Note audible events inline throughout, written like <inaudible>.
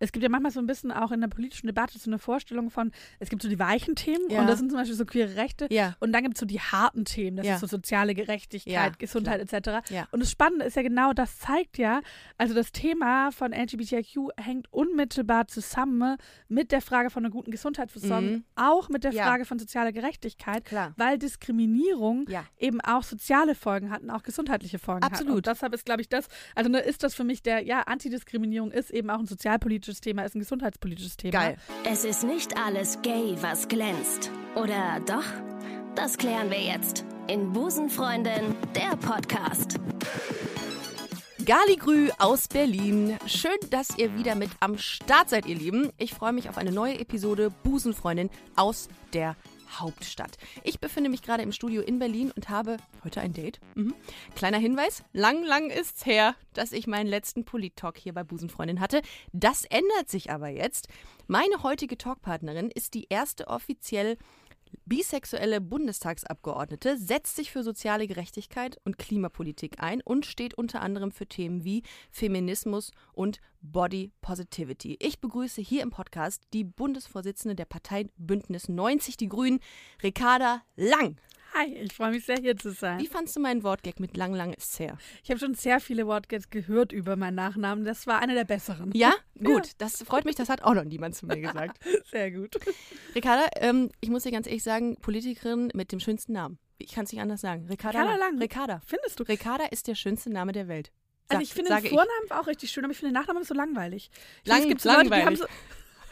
es gibt ja manchmal so ein bisschen auch in der politischen Debatte so eine Vorstellung von, es gibt so die weichen Themen Ja. und das sind zum Beispiel so queere Rechte Ja. und dann gibt es so die harten Themen, das Ja. ist so soziale Gerechtigkeit, Gesundheit etc. Ja. Und das Spannende ist ja genau, das zeigt ja, also das Thema von LGBTIQ hängt unmittelbar zusammen mit der Frage von einer guten Gesundheitsversorgung, Mhm. auch mit der. Frage von sozialer Gerechtigkeit, Klar. weil Diskriminierung eben auch soziale Folgen hat und auch gesundheitliche Folgen hat. Absolut. Deshalb ist, glaube ich, das, also ne, ist das für mich der, ja, Antidiskriminierung ist eben auch ein sozialpolitisches Thema, ist ein gesundheitspolitisches Thema. Geil. Es ist nicht alles gay, was glänzt. Oder doch? Das klären wir jetzt in Busenfreundin, der Podcast. Galigrü aus Berlin. Schön, dass ihr wieder mit am Start seid, ihr Lieben. Ich freue mich auf eine neue Episode Busenfreundin aus der Hauptstadt. Ich befinde mich gerade im Studio in Berlin und habe heute ein Date. Mhm. Kleiner Hinweis, lang, lang ist's her, dass ich meinen letzten Polit-Talk hier bei Busenfreundin hatte. Das ändert sich aber jetzt. Meine heutige Talkpartnerin ist die erste offiziell bisexuelle Bundestagsabgeordnete, setzt sich für soziale Gerechtigkeit und Klimapolitik ein und steht unter anderem für Themen wie Feminismus und Body Positivity. Ich begrüße hier im Podcast die Bundesvorsitzende der Partei Bündnis 90 Die Grünen, Ricarda Lang. Hi, ich freue mich sehr, hier zu sein. Wie fandst du meinen Wortgag mit Lang, Lang ist's her? Ich habe schon sehr viele Wortgags gehört über meinen Nachnamen. Das war einer der besseren. Ja? <laughs> Gut, das freut mich, das hat auch noch niemand zu mir gesagt. <laughs> Sehr gut. Ricarda, ähm, ich muss dir ganz ehrlich sagen, Politikerin mit dem schönsten Namen. Ich kann es nicht anders sagen. Ricarda, Ricarda Lang. Ricarda. Findest du? Ricarda ist der schönste Name der Welt. Also Sag- ich finde den Vornamen auch richtig schön, aber ich finde den Nachnamen so langweilig. Ich Lang- finde, es gibt so Leute, langweilig. so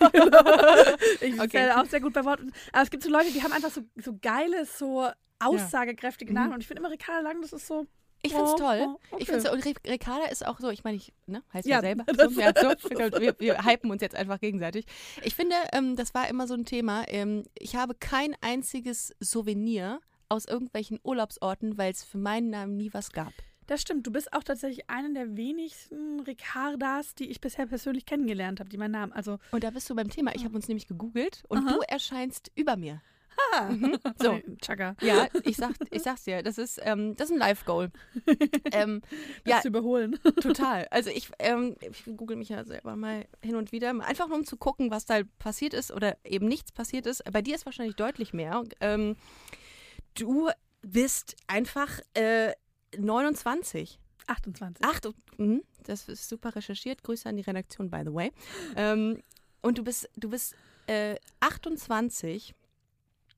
<laughs> ich bin Okay. ja auch sehr gut bei Worten. Aber es gibt so Leute, die haben einfach so, so geile, so aussagekräftige Namen. Und ich finde immer Ricarda Lang, das ist so. Ich find's Oh, toll. oh, okay. Ich und Ri- Ricarda ist auch so, ich meine, ich ne, heißt ja, Ja, selber. So, ja, so. Wir, wir hypen uns jetzt einfach gegenseitig. Ich finde, ähm, das war immer so ein Thema. Ähm, ich habe kein einziges Souvenir aus irgendwelchen Urlaubsorten, weil es für meinen Namen nie was gab. Das stimmt. Du bist auch tatsächlich eine der wenigsten Ricardas, die ich bisher persönlich kennengelernt habe, die meinen Namen. Also, Und da bist du beim Thema. Ich habe uns nämlich gegoogelt und du erscheinst über mir. Ah, <laughs> So. Chaka. Ja, ich, sag, ich sag's dir, das ist, ähm, das ist ein Live-Goal. <laughs> ähm, Ja. ja, zu überholen. <laughs> Total. Also ich, ähm, ich google mich ja selber mal hin und wieder, einfach nur um zu gucken, was da passiert ist oder eben nichts passiert ist. Bei dir ist wahrscheinlich deutlich mehr. Ähm, du bist einfach äh, 29. 28. Ach, du, mhm, das ist super recherchiert. Grüße an die Redaktion, by the way. Ähm, und du bist, du bist äh, 28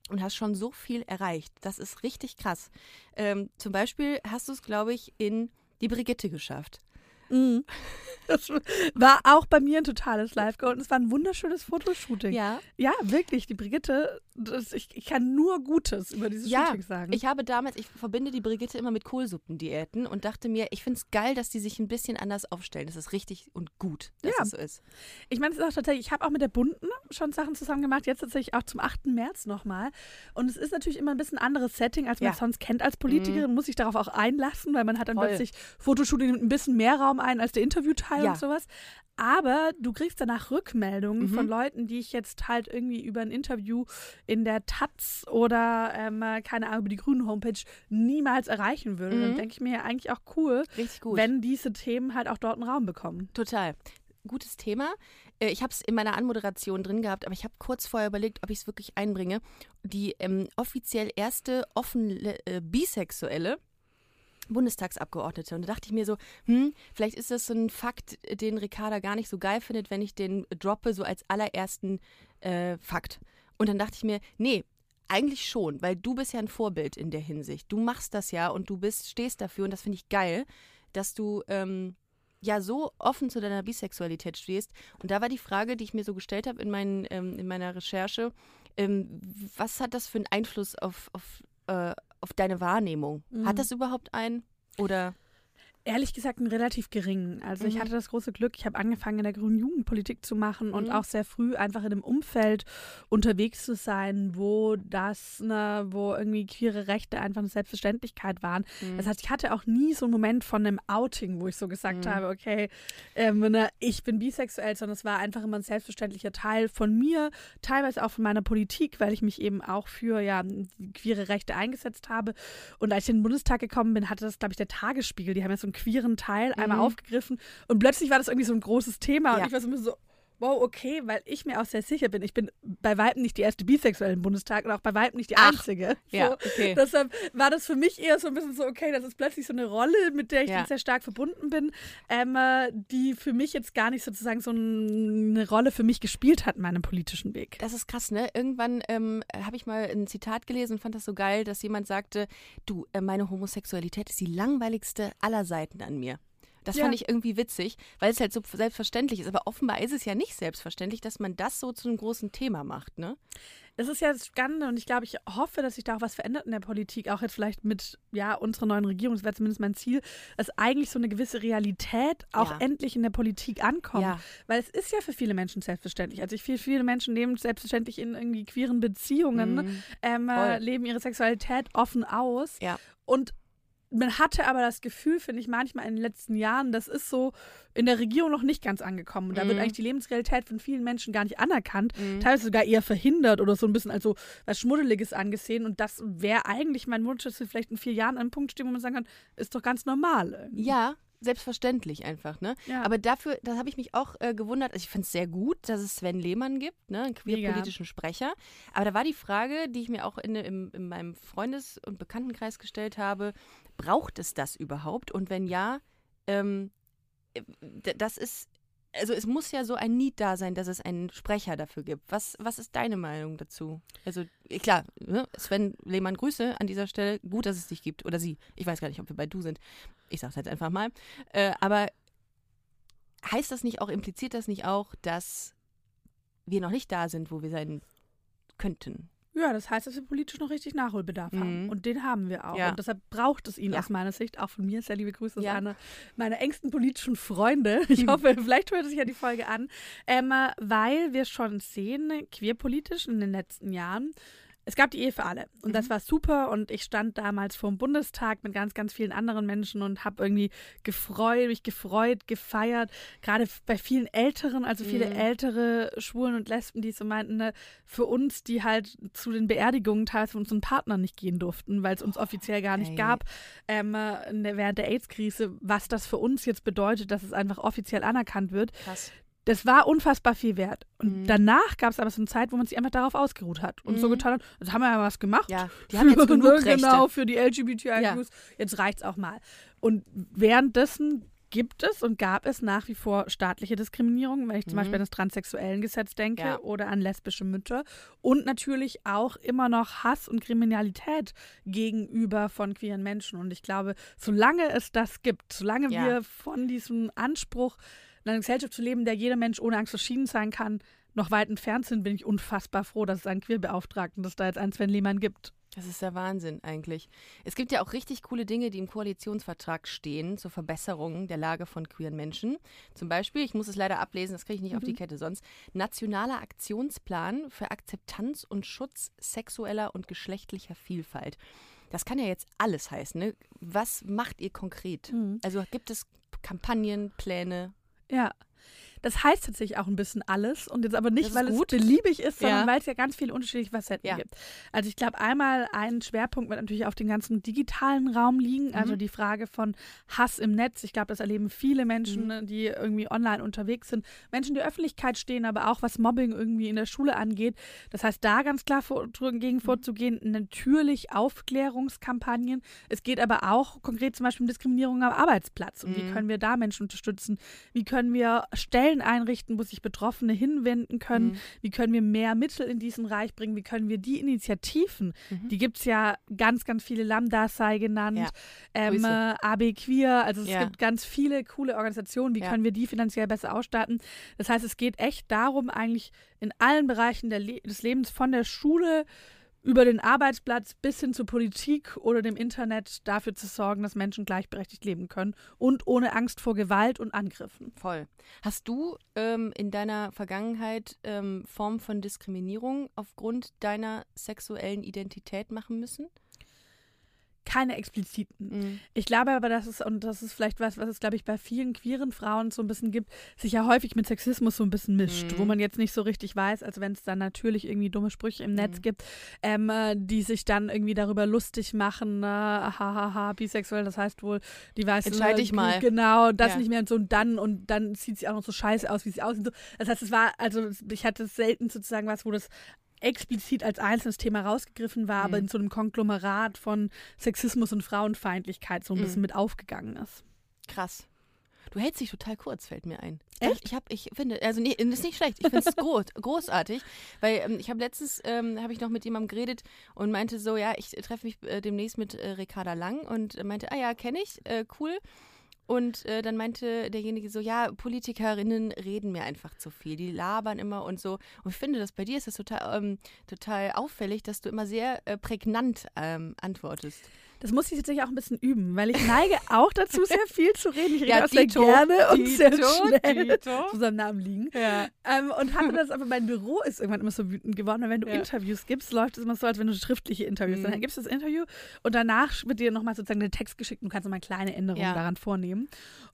und hast schon so viel erreicht. Das ist richtig krass. Ähm, zum Beispiel hast du es, glaube ich, in die Brigitte geschafft. Mhm. Das war auch bei mir ein totales Live-Goal und es war ein wunderschönes Fotoshooting. Ja. Ja, wirklich. Die Brigitte, das, ich, ich kann nur Gutes über dieses Ja, Shooting sagen. Ich habe damals, ich verbinde die Brigitte immer mit Kohlsuppendiäten und dachte mir, ich finde es geil, dass die sich ein bisschen anders aufstellen. Das ist richtig und gut, dass Ja. es so ist. Ich meine, es ist auch tatsächlich, ich habe auch mit der Bunten schon Sachen zusammen gemacht, jetzt tatsächlich auch zum 8. März nochmal. Und es ist natürlich immer ein bisschen anderes Setting, als man Ja. es sonst kennt als Politikerin, muss sich darauf auch einlassen, weil man hat dann Voll. plötzlich Fotoshooting nimmt ein bisschen mehr Raum ein als der Interviewteil Ja. und sowas. Aber du kriegst danach Rückmeldungen Mhm. von Leuten, die ich jetzt halt irgendwie über ein Interview in der Taz oder ähm, keine Ahnung, über die Grünen Homepage niemals erreichen würde. Mhm. Dann denke ich mir ja eigentlich auch cool, wenn diese Themen halt auch dort einen Raum bekommen. Total. Gutes Thema. Äh, Ich habe es in meiner Anmoderation drin gehabt, aber ich habe kurz vorher überlegt, ob ich es wirklich einbringe. Die ähm, offiziell erste offen äh, bisexuelle Bundestagsabgeordnete. Und da dachte ich mir so, hm, vielleicht ist das so ein Fakt, den Ricarda gar nicht so geil findet, wenn ich den droppe, so als allerersten äh, Fakt. Und dann dachte ich mir, nee, eigentlich schon, weil du bist ja ein Vorbild in der Hinsicht. Du machst das ja und du bist, stehst dafür und das finde ich geil, dass du ähm, ja so offen zu deiner Bisexualität stehst. Und da war die Frage, die ich mir so gestellt habe in, meinen, ähm, in meiner Recherche, ähm, was hat das für einen Einfluss auf, auf, äh, auf deine Wahrnehmung? Mhm. Hat das überhaupt einen? Oder Ehrlich gesagt, einen relativ geringen. Also ich Mhm. hatte das große Glück, ich habe angefangen in der grünen Jugendpolitik zu machen und Mhm. auch sehr früh einfach in einem Umfeld unterwegs zu sein, wo das, ne, wo irgendwie queere Rechte einfach eine Selbstverständlichkeit waren. Mhm. Das heißt, ich hatte auch nie so einen Moment von einem Outing, wo ich so gesagt Mhm. habe, okay, ähm, ne, ich bin bisexuell, sondern es war einfach immer ein selbstverständlicher Teil von mir, teilweise auch von meiner Politik, weil ich mich eben auch für ja queere Rechte eingesetzt habe. Und als ich in den Bundestag gekommen bin, hatte das, glaube ich, der Tagesspiegel. Die haben ja so einen queeren Teil einmal Mhm. aufgegriffen und plötzlich war das irgendwie so ein großes Thema Ja. und ich war so ein bisschen so, wow, okay, weil ich mir auch sehr sicher bin, ich bin bei Weitem nicht die erste Bisexuelle im Bundestag und auch bei Weitem nicht die Ach, einzige. So, ja, okay. Deshalb war das für mich eher so ein bisschen so, okay, das ist plötzlich so eine Rolle, mit der ich Ja. sehr stark verbunden bin, ähm, äh, die für mich jetzt gar nicht sozusagen so eine Rolle für mich gespielt hat in meinem politischen Weg. Das ist krass, ne? Irgendwann ähm, habe ich mal ein Zitat gelesen und fand das so geil, dass jemand sagte, du, äh, meine Homosexualität ist die langweiligste aller Seiten an mir. Das Ja. fand ich irgendwie witzig, weil es halt so selbstverständlich ist. Aber offenbar ist es ja nicht selbstverständlich, dass man das so zu einem großen Thema macht, ne? Das ist ja das Spannende und ich glaube, ich hoffe, dass sich da auch was verändert in der Politik, auch jetzt vielleicht mit ja, unserer neuen Regierung, das wäre zumindest mein Ziel, dass eigentlich so eine gewisse Realität auch Ja. endlich in der Politik ankommt. Ja. Weil es ist ja für viele Menschen selbstverständlich. Also ich viele, viele Menschen leben selbstverständlich in irgendwie queeren Beziehungen, Mhm. ähm, äh, leben ihre Sexualität offen aus. Ja. Und man hatte aber das Gefühl, finde ich, manchmal in den letzten Jahren, das ist so in der Regierung noch nicht ganz angekommen. Und da wird Mhm. eigentlich die Lebensrealität von vielen Menschen gar nicht anerkannt, Mhm. teilweise sogar eher verhindert oder so ein bisschen als so was Schmuddeliges angesehen. Und das wäre eigentlich mein Wunsch, dass wir vielleicht in vier Jahren an einem Punkt stehen, wo man sagen kann, ist doch ganz normal. Ja, selbstverständlich einfach, ne? Ja. Aber dafür, da habe ich mich auch äh, gewundert. Also ich finde es sehr gut, dass es Sven Lehmann gibt, ne? einen queerpolitischen Sprecher. Aber da war die Frage, die ich mir auch in, im, in meinem Freundes- und Bekanntenkreis gestellt habe, braucht es das überhaupt? Und wenn ja, ähm, äh, das ist, also es muss ja so ein Need da sein, dass es einen Sprecher dafür gibt. Was, was ist deine Meinung dazu? Also eh, klar, ne? Sven Lehmann, Grüße an dieser Stelle. Gut, dass es dich gibt. Oder sie. Ich weiß gar nicht, ob wir bei du sind. Ich sag's jetzt einfach mal. Äh, aber heißt das nicht auch, impliziert das nicht auch, dass wir noch nicht da sind, wo wir sein könnten? Ja, das heißt, dass wir politisch noch richtig Nachholbedarf haben. Mhm. Und den haben wir auch. Ja. Und deshalb braucht es ihn Ja. aus meiner Sicht, auch von mir. Sehr liebe Grüße Ja. an eine meiner engsten politischen Freunde. <laughs> Ich hoffe, vielleicht hört sich ja die Folge an. Ähm, äh, weil wir schon sehen, queerpolitisch in den letzten Jahren, es gab die Ehe für alle. Und das war super. Und ich stand damals vor dem Bundestag mit ganz, ganz vielen anderen Menschen und habe irgendwie gefreut, mich gefreut, gefeiert. Gerade bei vielen Älteren, also viele Mhm. ältere Schwulen und Lesben, die so meinten, ne, für uns, die halt zu den Beerdigungen teils von unseren Partnern nicht gehen durften, weil es uns offiziell gar nicht ey. gab ähm, äh, während der AIDS-Krise, was das für uns jetzt bedeutet, dass es einfach offiziell anerkannt wird. Krass. Das war unfassbar viel wert. Und Mhm. danach gab es aber so eine Zeit, wo man sich einfach darauf ausgeruht hat und so Mhm. getan hat, jetzt haben wir ja was gemacht. Ja, die <laughs> haben jetzt genug Rechte. Genau, für die LGBTIQs. Jetzt reicht's auch mal. Und währenddessen gibt es und gab es nach wie vor staatliche Diskriminierung, wenn ich zum Mhm. Beispiel an das Transsexuellengesetz denke Ja. oder an lesbische Mütter. Und natürlich auch immer noch Hass und Kriminalität gegenüber von queeren Menschen. Und ich glaube, solange es das gibt, solange Ja. wir von diesem Anspruch, in einer Gesellschaft zu leben, der jeder Mensch ohne Angst verschieden sein kann, noch weit entfernt sind, bin ich unfassbar froh, dass es einen Queerbeauftragten, dass da jetzt einen Sven Lehmann gibt. Das ist der Wahnsinn eigentlich. Es gibt ja auch richtig coole Dinge, die im Koalitionsvertrag stehen zur Verbesserung der Lage von queeren Menschen. Zum Beispiel, ich muss es leider ablesen, das kriege ich nicht auf die Kette sonst, Nationaler Aktionsplan für Akzeptanz und Schutz sexueller und geschlechtlicher Vielfalt. Das kann ja jetzt alles heißen. Ne? Was macht ihr konkret? Mhm. Also gibt es Kampagnen, Pläne? Ja. Das heißt tatsächlich auch ein bisschen alles und jetzt aber nicht, weil gut. es beliebig ist, sondern Ja. weil es ja ganz viele unterschiedliche Facetten Ja. gibt. Also ich glaube, einmal ein Schwerpunkt wird natürlich auf den ganzen digitalen Raum liegen, also Mhm. die Frage von Hass im Netz. Ich glaube, das erleben viele Menschen, Mhm. die irgendwie online unterwegs sind. Menschen, die Öffentlichkeit stehen, aber auch was Mobbing irgendwie in der Schule angeht. Das heißt, da ganz klar vor, gegen Mhm. vorzugehen. Natürlich Aufklärungskampagnen. Es geht aber auch konkret zum Beispiel um Diskriminierung am Arbeitsplatz. Und wie Mhm. können wir da Menschen unterstützen? Wie können wir Stellen einrichten, wo sich Betroffene hinwenden können? Mhm. Wie können wir mehr Mittel in diesen Bereich bringen? Wie können wir die Initiativen, Mhm. die gibt es ja ganz, ganz viele, Lambda sei genannt, Ja. ähm, äh, AB Queer, also es Ja. gibt ganz viele coole Organisationen, wie Ja. können wir die finanziell besser ausstatten? Das heißt, es geht echt darum, eigentlich in allen Bereichen Le des Lebens, von der Schule über den Arbeitsplatz bis hin zur Politik oder dem Internet dafür zu sorgen, dass Menschen gleichberechtigt leben können und ohne Angst vor Gewalt und Angriffen. Voll. Hast du ähm, in deiner Vergangenheit ähm, Formen von Diskriminierung aufgrund deiner sexuellen Identität machen müssen? Keine expliziten. Mhm. Ich glaube aber, dass es, und das ist vielleicht was, was es, glaube ich, bei vielen queeren Frauen so ein bisschen gibt, sich ja häufig mit Sexismus so ein bisschen mischt, Mhm. wo man jetzt nicht so richtig weiß, als wenn es dann natürlich irgendwie dumme Sprüche im Netz Mhm. gibt, ähm, äh, die sich dann irgendwie darüber lustig machen, äh, hahaha, bisexuell, das heißt wohl, die weiß Entscheid dich mal. Genau, das Ja. nicht mehr und so und dann und dann sieht sie auch noch so scheiße aus, wie sie aussieht. So. Das heißt, es war, also ich hatte selten sozusagen was, wo das explizit als einzelnes Thema rausgegriffen war, aber Mhm. in so einem Konglomerat von Sexismus und Frauenfeindlichkeit so ein Mhm. bisschen mit aufgegangen ist. Krass. Du hältst dich total kurz, fällt mir ein. Echt? Ich habe, ich finde, also nee, das ist nicht schlecht. Ich finde es <laughs> groß, großartig, weil ähm, ich habe letztens ähm, habe ich noch mit jemandem geredet und meinte so, ja, ich treffe mich äh, demnächst mit äh, Ricarda Lang und äh, meinte, ah ja, kenne ich, äh, cool. Und äh, dann meinte derjenige so, ja, Politikerinnen reden mir einfach zu viel, die labern immer und so. Und ich finde, dass bei dir ist das total, ähm, total auffällig, dass du immer sehr äh, prägnant ähm, antwortest. Das muss ich tatsächlich auch ein bisschen üben, weil ich neige auch dazu, sehr <laughs> viel zu reden. Ich rede Ja, auch sehr Dito, gerne und sehr Dito, schnell Dito. zu seinem Namen liegen. Ja. Ähm, und hatte das, aber mein Büro ist irgendwann immer so wütend geworden. Und wenn du Ja. Interviews gibst, läuft es immer so, als wenn du schriftliche Interviews. Mhm. Dann gibst du das Interview und danach wird dir nochmal sozusagen der Text geschickt und du kannst nochmal kleine Änderungen daran vornehmen.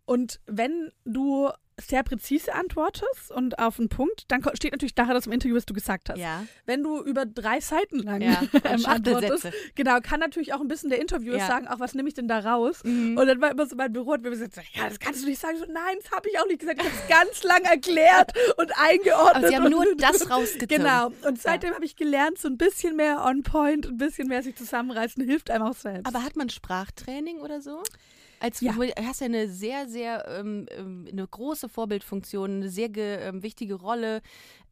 Und wenn du sehr präzise antwortest und auf einen Punkt, dann steht natürlich nachher das im Interview, was du gesagt hast. Ja. Wenn du über drei Seiten lang Ja, ähm, antwortest, genau, kann natürlich auch ein bisschen der Interviewer Ja. sagen, auch was nehme ich denn da raus? Mhm. Und dann war immer so mein Büro hat mir gesagt, ja, das kannst du nicht sagen. So, nein, das habe ich auch nicht gesagt. Ich habe es ganz lang erklärt und eingeordnet. Aber sie haben und, nur <laughs> das rausgezogen. Genau. Und seitdem habe ich gelernt, so ein bisschen mehr on point, ein bisschen mehr sich zusammenreißen, hilft einem auch selbst. Aber hat man Sprachtraining oder so? Als Ja. du hast ja eine sehr, sehr, ähm, ähm, eine große Vorbildfunktion, eine sehr ähm, wichtige Rolle.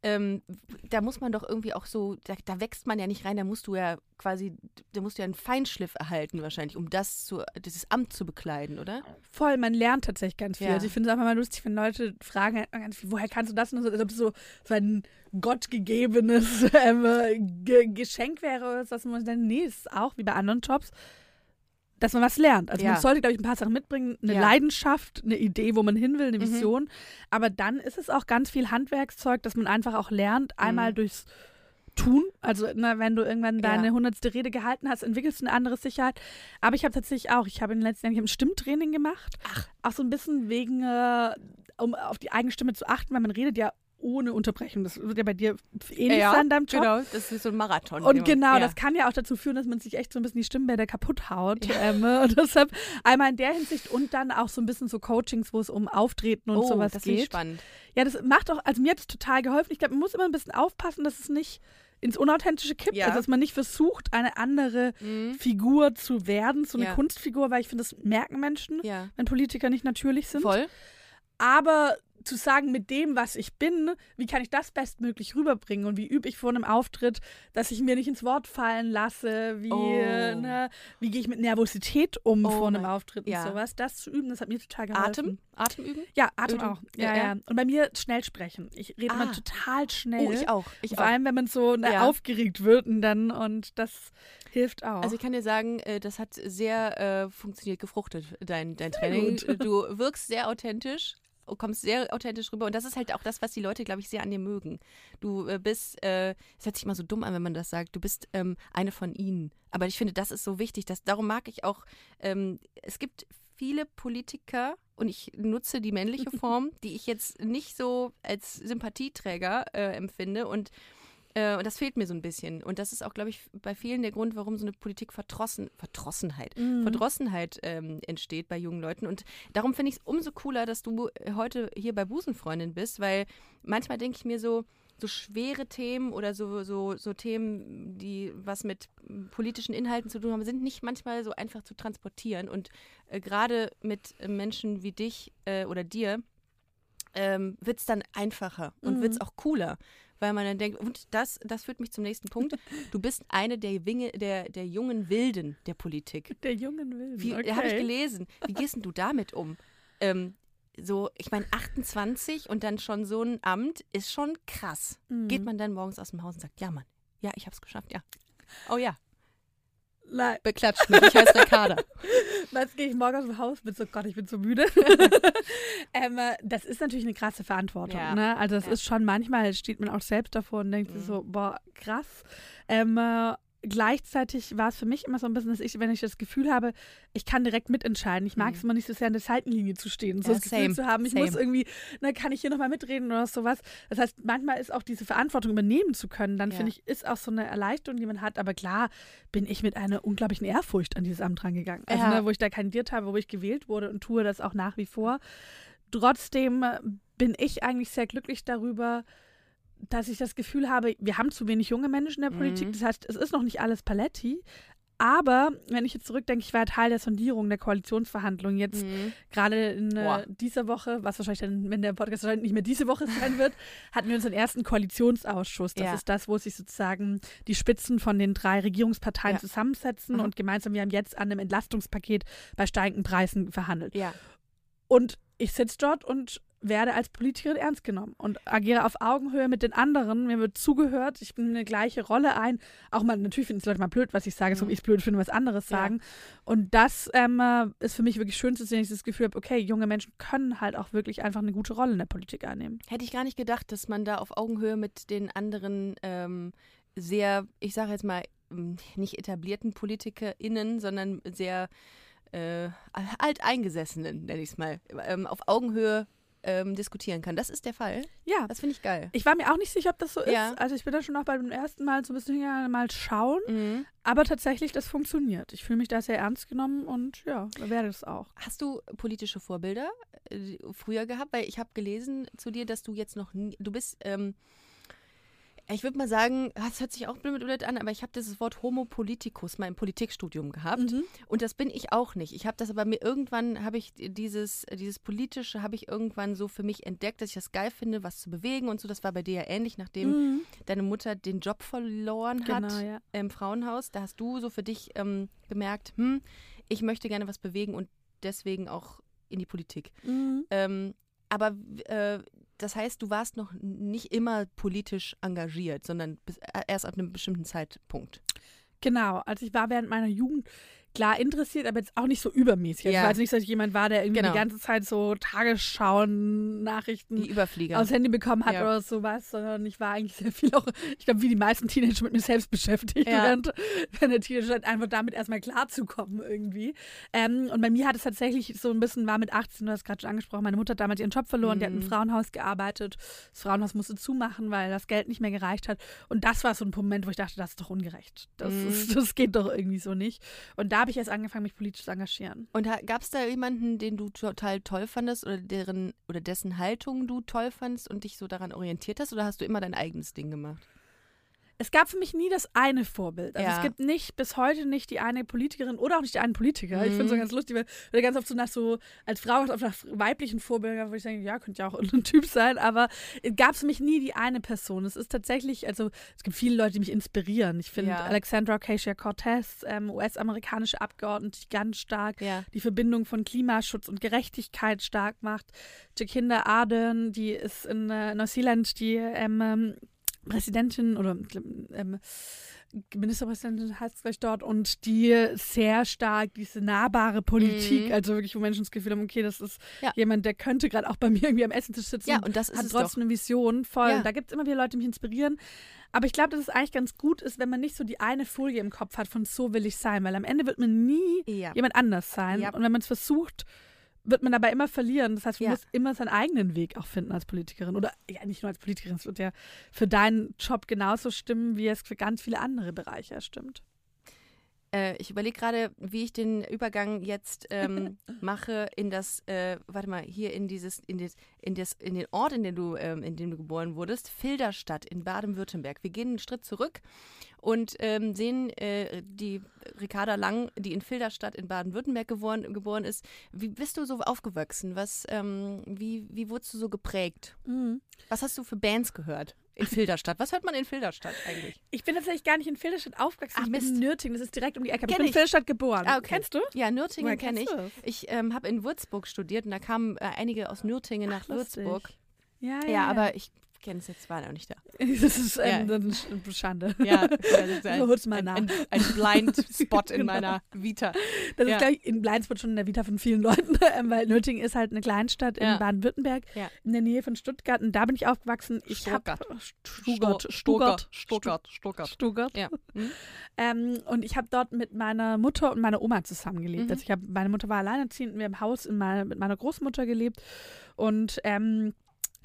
Ähm, da muss man doch irgendwie auch so, da, da wächst man ja nicht rein, da musst du ja quasi, da musst du ja einen Feinschliff erhalten wahrscheinlich, um das zu, dieses Amt zu bekleiden, oder? voll, man lernt tatsächlich ganz viel. Ja. Also ich finde es einfach mal lustig, wenn Leute fragen, ganz viel, woher kannst du das? Und so, als ob es so, so ein gottgegebenes <laughs> ähm, äh, Ge Geschenk wäre oder was man dann, nee, ist auch wie bei anderen Jobs, dass man was lernt. Also Ja. man sollte, glaube ich, ein paar Sachen mitbringen, eine Ja. Leidenschaft, eine Idee, wo man hin will, eine Mhm. Vision. Aber dann ist es auch ganz viel Handwerkszeug, dass man einfach auch lernt, einmal Mhm. durchs Tun. Also na, wenn du irgendwann Ja. deine hundertste Rede gehalten hast, entwickelst du eine andere Sicherheit. Aber ich habe tatsächlich auch, ich habe in den letzten Jahren ich ein Stimmtraining gemacht. Ach. Auch so ein bisschen wegen, äh, um auf die eigene Stimme zu achten, weil man redet ja ohne Unterbrechung. Das wird ja bei dir ähnlich sein in deinem Job. Genau, das ist so ein Marathon. Und genau, ja. das kann ja auch dazu führen, dass man sich echt so ein bisschen die Stimmbänder kaputt haut. Ähm, und <laughs> deshalb einmal in der Hinsicht und dann auch so ein bisschen so Coachings, wo es um Auftreten und oh, sowas das finde ich geht. spannend. Ja, das macht auch, also mir hat es total geholfen. Ich glaube, man muss immer ein bisschen aufpassen, dass es nicht ins Unauthentische kippt. Ja. Also, dass man nicht versucht, eine andere Mhm. Figur zu werden, so eine Ja. Kunstfigur, weil ich finde, das merken Menschen, Ja, wenn Politiker nicht natürlich sind. voll. Aber zu sagen, mit dem, was ich bin, wie kann ich das bestmöglich rüberbringen und wie übe ich vor einem Auftritt, dass ich mir nicht ins Wort fallen lasse, wie, Oh. ne, wie gehe ich mit Nervosität um Oh vor einem Auftritt ja. und sowas. Das zu üben, das hat mir total geholfen. Atem? Atem üben? Ja, Atem Öden. auch. Ja, Ja, ja. Und bei mir schnell sprechen. Ich rede Ah. immer total schnell. Oh, ich auch. Ich Vor auch. allem, wenn man so ne, aufgeregt wird und dann und das hilft auch. Also ich kann dir sagen, äh, das hat sehr äh, funktioniert, gefruchtet, dein, dein Training. gut. Du wirkst sehr authentisch, kommst sehr authentisch rüber und das ist halt auch das, was die Leute, glaube ich, sehr an dir mögen. Du äh, bist, äh, es hört sich immer so dumm an, wenn man das sagt, du bist ähm, eine von ihnen. Aber ich finde, das ist so wichtig, dass, darum mag ich auch, ähm, es gibt viele Politiker und ich nutze die männliche <laughs> Form, die ich jetzt nicht so als Sympathieträger äh, empfinde und äh, und das fehlt mir so ein bisschen. Und das ist auch, glaube ich, bei vielen der Grund, warum so eine Politik verdrossen, Verdrossenheit, Mhm. Verdrossenheit ähm, entsteht bei jungen Leuten. Und darum finde ich es umso cooler, dass du heute hier bei Busenfreundin bist, weil manchmal denke ich mir so, so schwere Themen oder so, so, so Themen, die was mit politischen Inhalten zu tun haben, sind nicht manchmal so einfach zu transportieren. Und äh, gerade mit Menschen wie dich äh, oder dir ähm, wird es dann einfacher und Mhm. wird es auch cooler, weil man dann denkt, und das, das führt mich zum nächsten Punkt. Du bist eine der, Winge, der, der jungen Wilden der Politik. Der jungen Wilden. Wie okay. habe ich gelesen? Wie gehst denn du damit um? Ähm, so, ich meine, 28 und dann schon so ein Amt ist schon krass. Mhm. Geht man dann morgens aus dem Haus und sagt, ja Mann, ja, ich habe es geschafft, ja. Oh ja, Nein, beklatscht mich, ich heiße Ricarda. <laughs> jetzt gehe ich morgen aus dem Haus mit so, Gott, ich bin so müde. <laughs> ähm, äh, das ist natürlich eine krasse Verantwortung. Ja. Ne? Also es Ja. ist schon, manchmal steht man auch selbst davor und denkt sich Mhm. so, boah, krass. Ähm, äh, gleichzeitig war es für mich immer so ein bisschen, dass ich, wenn ich das Gefühl habe, ich kann direkt mitentscheiden. Ich mag Mhm. es immer nicht so sehr an der Seitenlinie zu stehen, so Ja, das Gefühl same, zu haben, ich same. muss irgendwie, na, kann ich hier nochmal mitreden oder sowas. Das heißt, manchmal ist auch diese Verantwortung übernehmen zu können, dann Ja. finde ich, ist auch so eine Erleichterung, die man hat. Aber klar bin ich mit einer unglaublichen Ehrfurcht an dieses Amt rangegangen. Also, Ja. ne, wo ich da kandidiert habe, wo ich gewählt wurde und tue das auch nach wie vor. Trotzdem bin ich eigentlich sehr glücklich darüber, dass ich das Gefühl habe, wir haben zu wenig junge Menschen in der Politik. Mhm. Das heißt, es ist noch nicht alles Paletti. Aber wenn ich jetzt zurückdenke, ich war Teil der Sondierung der Koalitionsverhandlungen jetzt Mhm. gerade in äh, dieser Woche, was wahrscheinlich dann, wenn der Podcast wahrscheinlich nicht mehr diese Woche sein wird, <laughs> hatten wir unseren ersten Koalitionsausschuss. Das Ja. ist das, wo sich sozusagen die Spitzen von den drei Regierungsparteien Ja. zusammensetzen Aha. und gemeinsam, wir haben jetzt an einem Entlastungspaket bei steigenden Preisen verhandelt. Ja. Und ich sitze dort und werde als Politikerin ernst genommen und agiere auf Augenhöhe mit den anderen. Mir wird zugehört, ich bin eine gleiche Rolle ein. Auch mal, natürlich finden es Leute mal blöd, was ich sage, so Mhm. wie ich es blöd finde, was anderes Ja. sagen. Und das ähm, äh, ist für mich wirklich schön zu sehen, dass ich das Gefühl habe, okay, junge Menschen können halt auch wirklich einfach eine gute Rolle in der Politik einnehmen. Hätte ich gar nicht gedacht, dass man da auf Augenhöhe mit den anderen ähm, sehr, ich sage jetzt mal, ähm, nicht etablierten PolitikerInnen, sondern sehr äh, alteingesessenen, nenne ich es mal, ähm, auf Augenhöhe ähm, diskutieren kann. Das ist der Fall. Ja. Das finde ich geil. Ich war mir auch nicht sicher, ob das so ist. Ja. Also ich bin da schon auch beim ersten Mal so ein bisschen hingegangen, mal schauen. Mhm. Aber tatsächlich, das funktioniert. Ich fühle mich da sehr ernst genommen und ja, werde es auch. Hast du politische Vorbilder äh, früher gehabt? Weil ich habe gelesen zu dir, dass du jetzt noch nie, du bist, ähm, ich würde mal sagen, das hört sich auch blöd an, aber ich habe dieses Wort Homo politicus mal im Politikstudium gehabt. Mhm. Und das bin ich auch nicht. Ich habe das aber mir irgendwann, habe ich dieses, dieses Politische, habe ich irgendwann so für mich entdeckt, dass ich das geil finde, was zu bewegen und so. Das war bei dir ja ähnlich, nachdem Mhm. deine Mutter den Job verloren hat Genau, ja. im Frauenhaus. Da hast du so für dich ähm, gemerkt, hm, ich möchte gerne was bewegen und deswegen auch in die Politik. Mhm. Ähm, aber äh, das heißt, du warst noch nicht immer politisch engagiert, sondern bis, äh, erst ab einem bestimmten Zeitpunkt. Genau, also ich war während meiner Jugend klar interessiert, aber jetzt auch nicht so übermäßig. Also Ja. Ich weiß nicht, dass ich jemand war, der irgendwie Genau. die ganze Zeit so Tagesschauen-Nachrichten Die Überflieger. aufs Handy bekommen hat Ja. oder sowas, sondern ich war eigentlich sehr viel auch, ich glaube, wie die meisten Teenager mit mir selbst beschäftigt, Ja. während, <laughs> während der Teenager einfach damit erstmal klarzukommen irgendwie. Ähm, und bei mir hat es tatsächlich so ein bisschen, war mit 18, du hast gerade schon angesprochen, meine Mutter hat damals ihren Job verloren, die hat im Mhm. Frauenhaus gearbeitet. Das Frauenhaus musste zumachen, weil das Geld nicht mehr gereicht hat. Und das war so ein Moment, wo ich dachte, das ist doch ungerecht. Das, Mhm. ist, <laughs> das geht doch irgendwie so nicht. Und da habe ich erst angefangen, mich politisch zu engagieren. Und gab es da jemanden, den du total toll fandest oder deren oder dessen Haltung du toll fandest und dich so daran orientiert hast oder hast du immer dein eigenes Ding gemacht? Es gab für mich nie das eine Vorbild. Also Ja. es gibt nicht, bis heute nicht die eine Politikerin oder auch nicht die einen Politiker. Ich Mhm. finde es so ganz lustig, weil weil ganz oft so nach so, als Frau auf nach weiblichen Vorbildern, wo ich denke, ja, könnte ja auch <laughs> ein Typ sein, aber gab es für mich nie die eine Person. Es ist tatsächlich, also es gibt viele Leute, die mich inspirieren. Ich finde Ja. Alexandra Ocasio-Cortez, ähm, US-amerikanische Abgeordnete, die ganz stark Ja. die Verbindung von Klimaschutz und Gerechtigkeit stark macht. Jacinda Ardern, die ist in äh, Neuseeland die ähm, Präsidentin oder ähm, Ministerpräsidentin heißt es gleich dort und die sehr stark diese nahbare Politik, Mhm. also wirklich, wo Menschen das Gefühl haben, okay, das ist Ja. jemand, der könnte gerade auch bei mir irgendwie am Essenstisch sitzen Ja, und das ist hat trotzdem eine Vision voll. Ja. Da gibt es immer wieder Leute, die mich inspirieren. Aber ich glaube, dass es eigentlich ganz gut ist, wenn man nicht so die eine Folie im Kopf hat von so will ich sein, weil am Ende wird man nie Ja. jemand anders sein. Und wenn man es versucht, wird man dabei immer verlieren. Das heißt, man Ja. muss immer seinen eigenen Weg auch finden als Politikerin. Oder ja, nicht nur als Politikerin, es wird ja für deinen Job genauso stimmen, wie es für ganz viele andere Bereiche stimmt. Äh, ich überlege gerade, wie ich den Übergang jetzt ähm, <laughs> mache in das, äh, warte mal, hier in dieses, in das, in das, in den Ort, in dem du, ähm, in dem du geboren wurdest, Filderstadt in Baden-Württemberg. Wir gehen einen Schritt zurück und ähm, sehen äh, die Ricarda Lang, die in Filderstadt in Baden-Württemberg geboren, geboren ist. Wie bist du so aufgewachsen? Was, ähm, wie, wie wurdest du so geprägt? Was hast du für Bands gehört in Filderstadt? Was hört man in Filderstadt eigentlich? Ich bin tatsächlich gar nicht in Filderstadt aufgewachsen. Ach, ich bin in Nürtingen, das ist direkt um die Ecke. Ich bin in. Filderstadt geboren. Ah, okay. Kennst du? Ja, Nürtingen kenne ich. Ich ähm, habe in Würzburg studiert und da kamen äh, einige aus Nürtingen nach Ach, lustig. Würzburg. Ja, Ja, aber ich kenne es jetzt, war auch nicht da. <laughs> Das ist ähm, Ja. eine Sch- Schande. Ja, das ist <laughs> ein, hol's mal ein, nach. ein, ein Blind-Spot <laughs> in Genau. meiner Vita. Das Ja. ist, glaube ich, in Bleinsburg schon in der Vita von vielen Leuten, ähm, weil Nöttingen ist halt eine Kleinstadt in Ja. Baden-Württemberg, in der Nähe von Stuttgart. Und da bin ich aufgewachsen. Ich Stuttgart. Stuttgart, Stuttgart. Stuttgart. Stuttgart. Stuttgart. Ja. Hm? Ähm, und ich habe dort mit meiner Mutter und meiner Oma zusammengelebt. Mhm. Also ich habe, meine Mutter war alleinerziehend, wir haben im Haus in meiner, mit meiner Großmutter gelebt. Und ähm,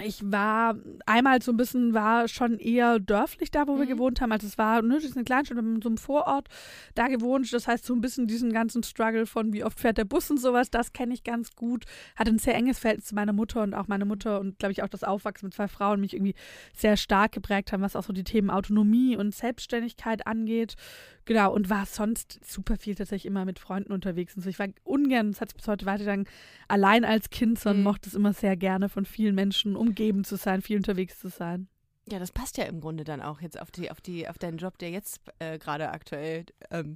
ich war einmal so ein bisschen, war schon eher dörflich da, wo wir Mhm. gewohnt haben. Also es war, ne, das ist eine Kleinstadt in so einem Vorort da gewohnt. Das heißt, so ein bisschen diesen ganzen Struggle von wie oft fährt der Bus und sowas, das kenne ich ganz gut. Hatte ein sehr enges Verhältnis zu meiner Mutter und auch meine Mutter und glaube ich auch das Aufwachsen mit zwei Frauen mich irgendwie sehr stark geprägt haben, was auch so die Themen Autonomie und Selbstständigkeit angeht. Genau, und war sonst super viel tatsächlich immer mit Freunden unterwegs. Und so. Ich war ungern, das hat sich bis heute weitergegangen, allein als Kind, sondern Mhm. mochte es immer sehr gerne, von vielen Menschen umgeben zu sein, viel unterwegs zu sein. Ja, das passt ja im Grunde dann auch jetzt auf die, auf die, auf deinen Job, der jetzt äh, gerade aktuell ähm,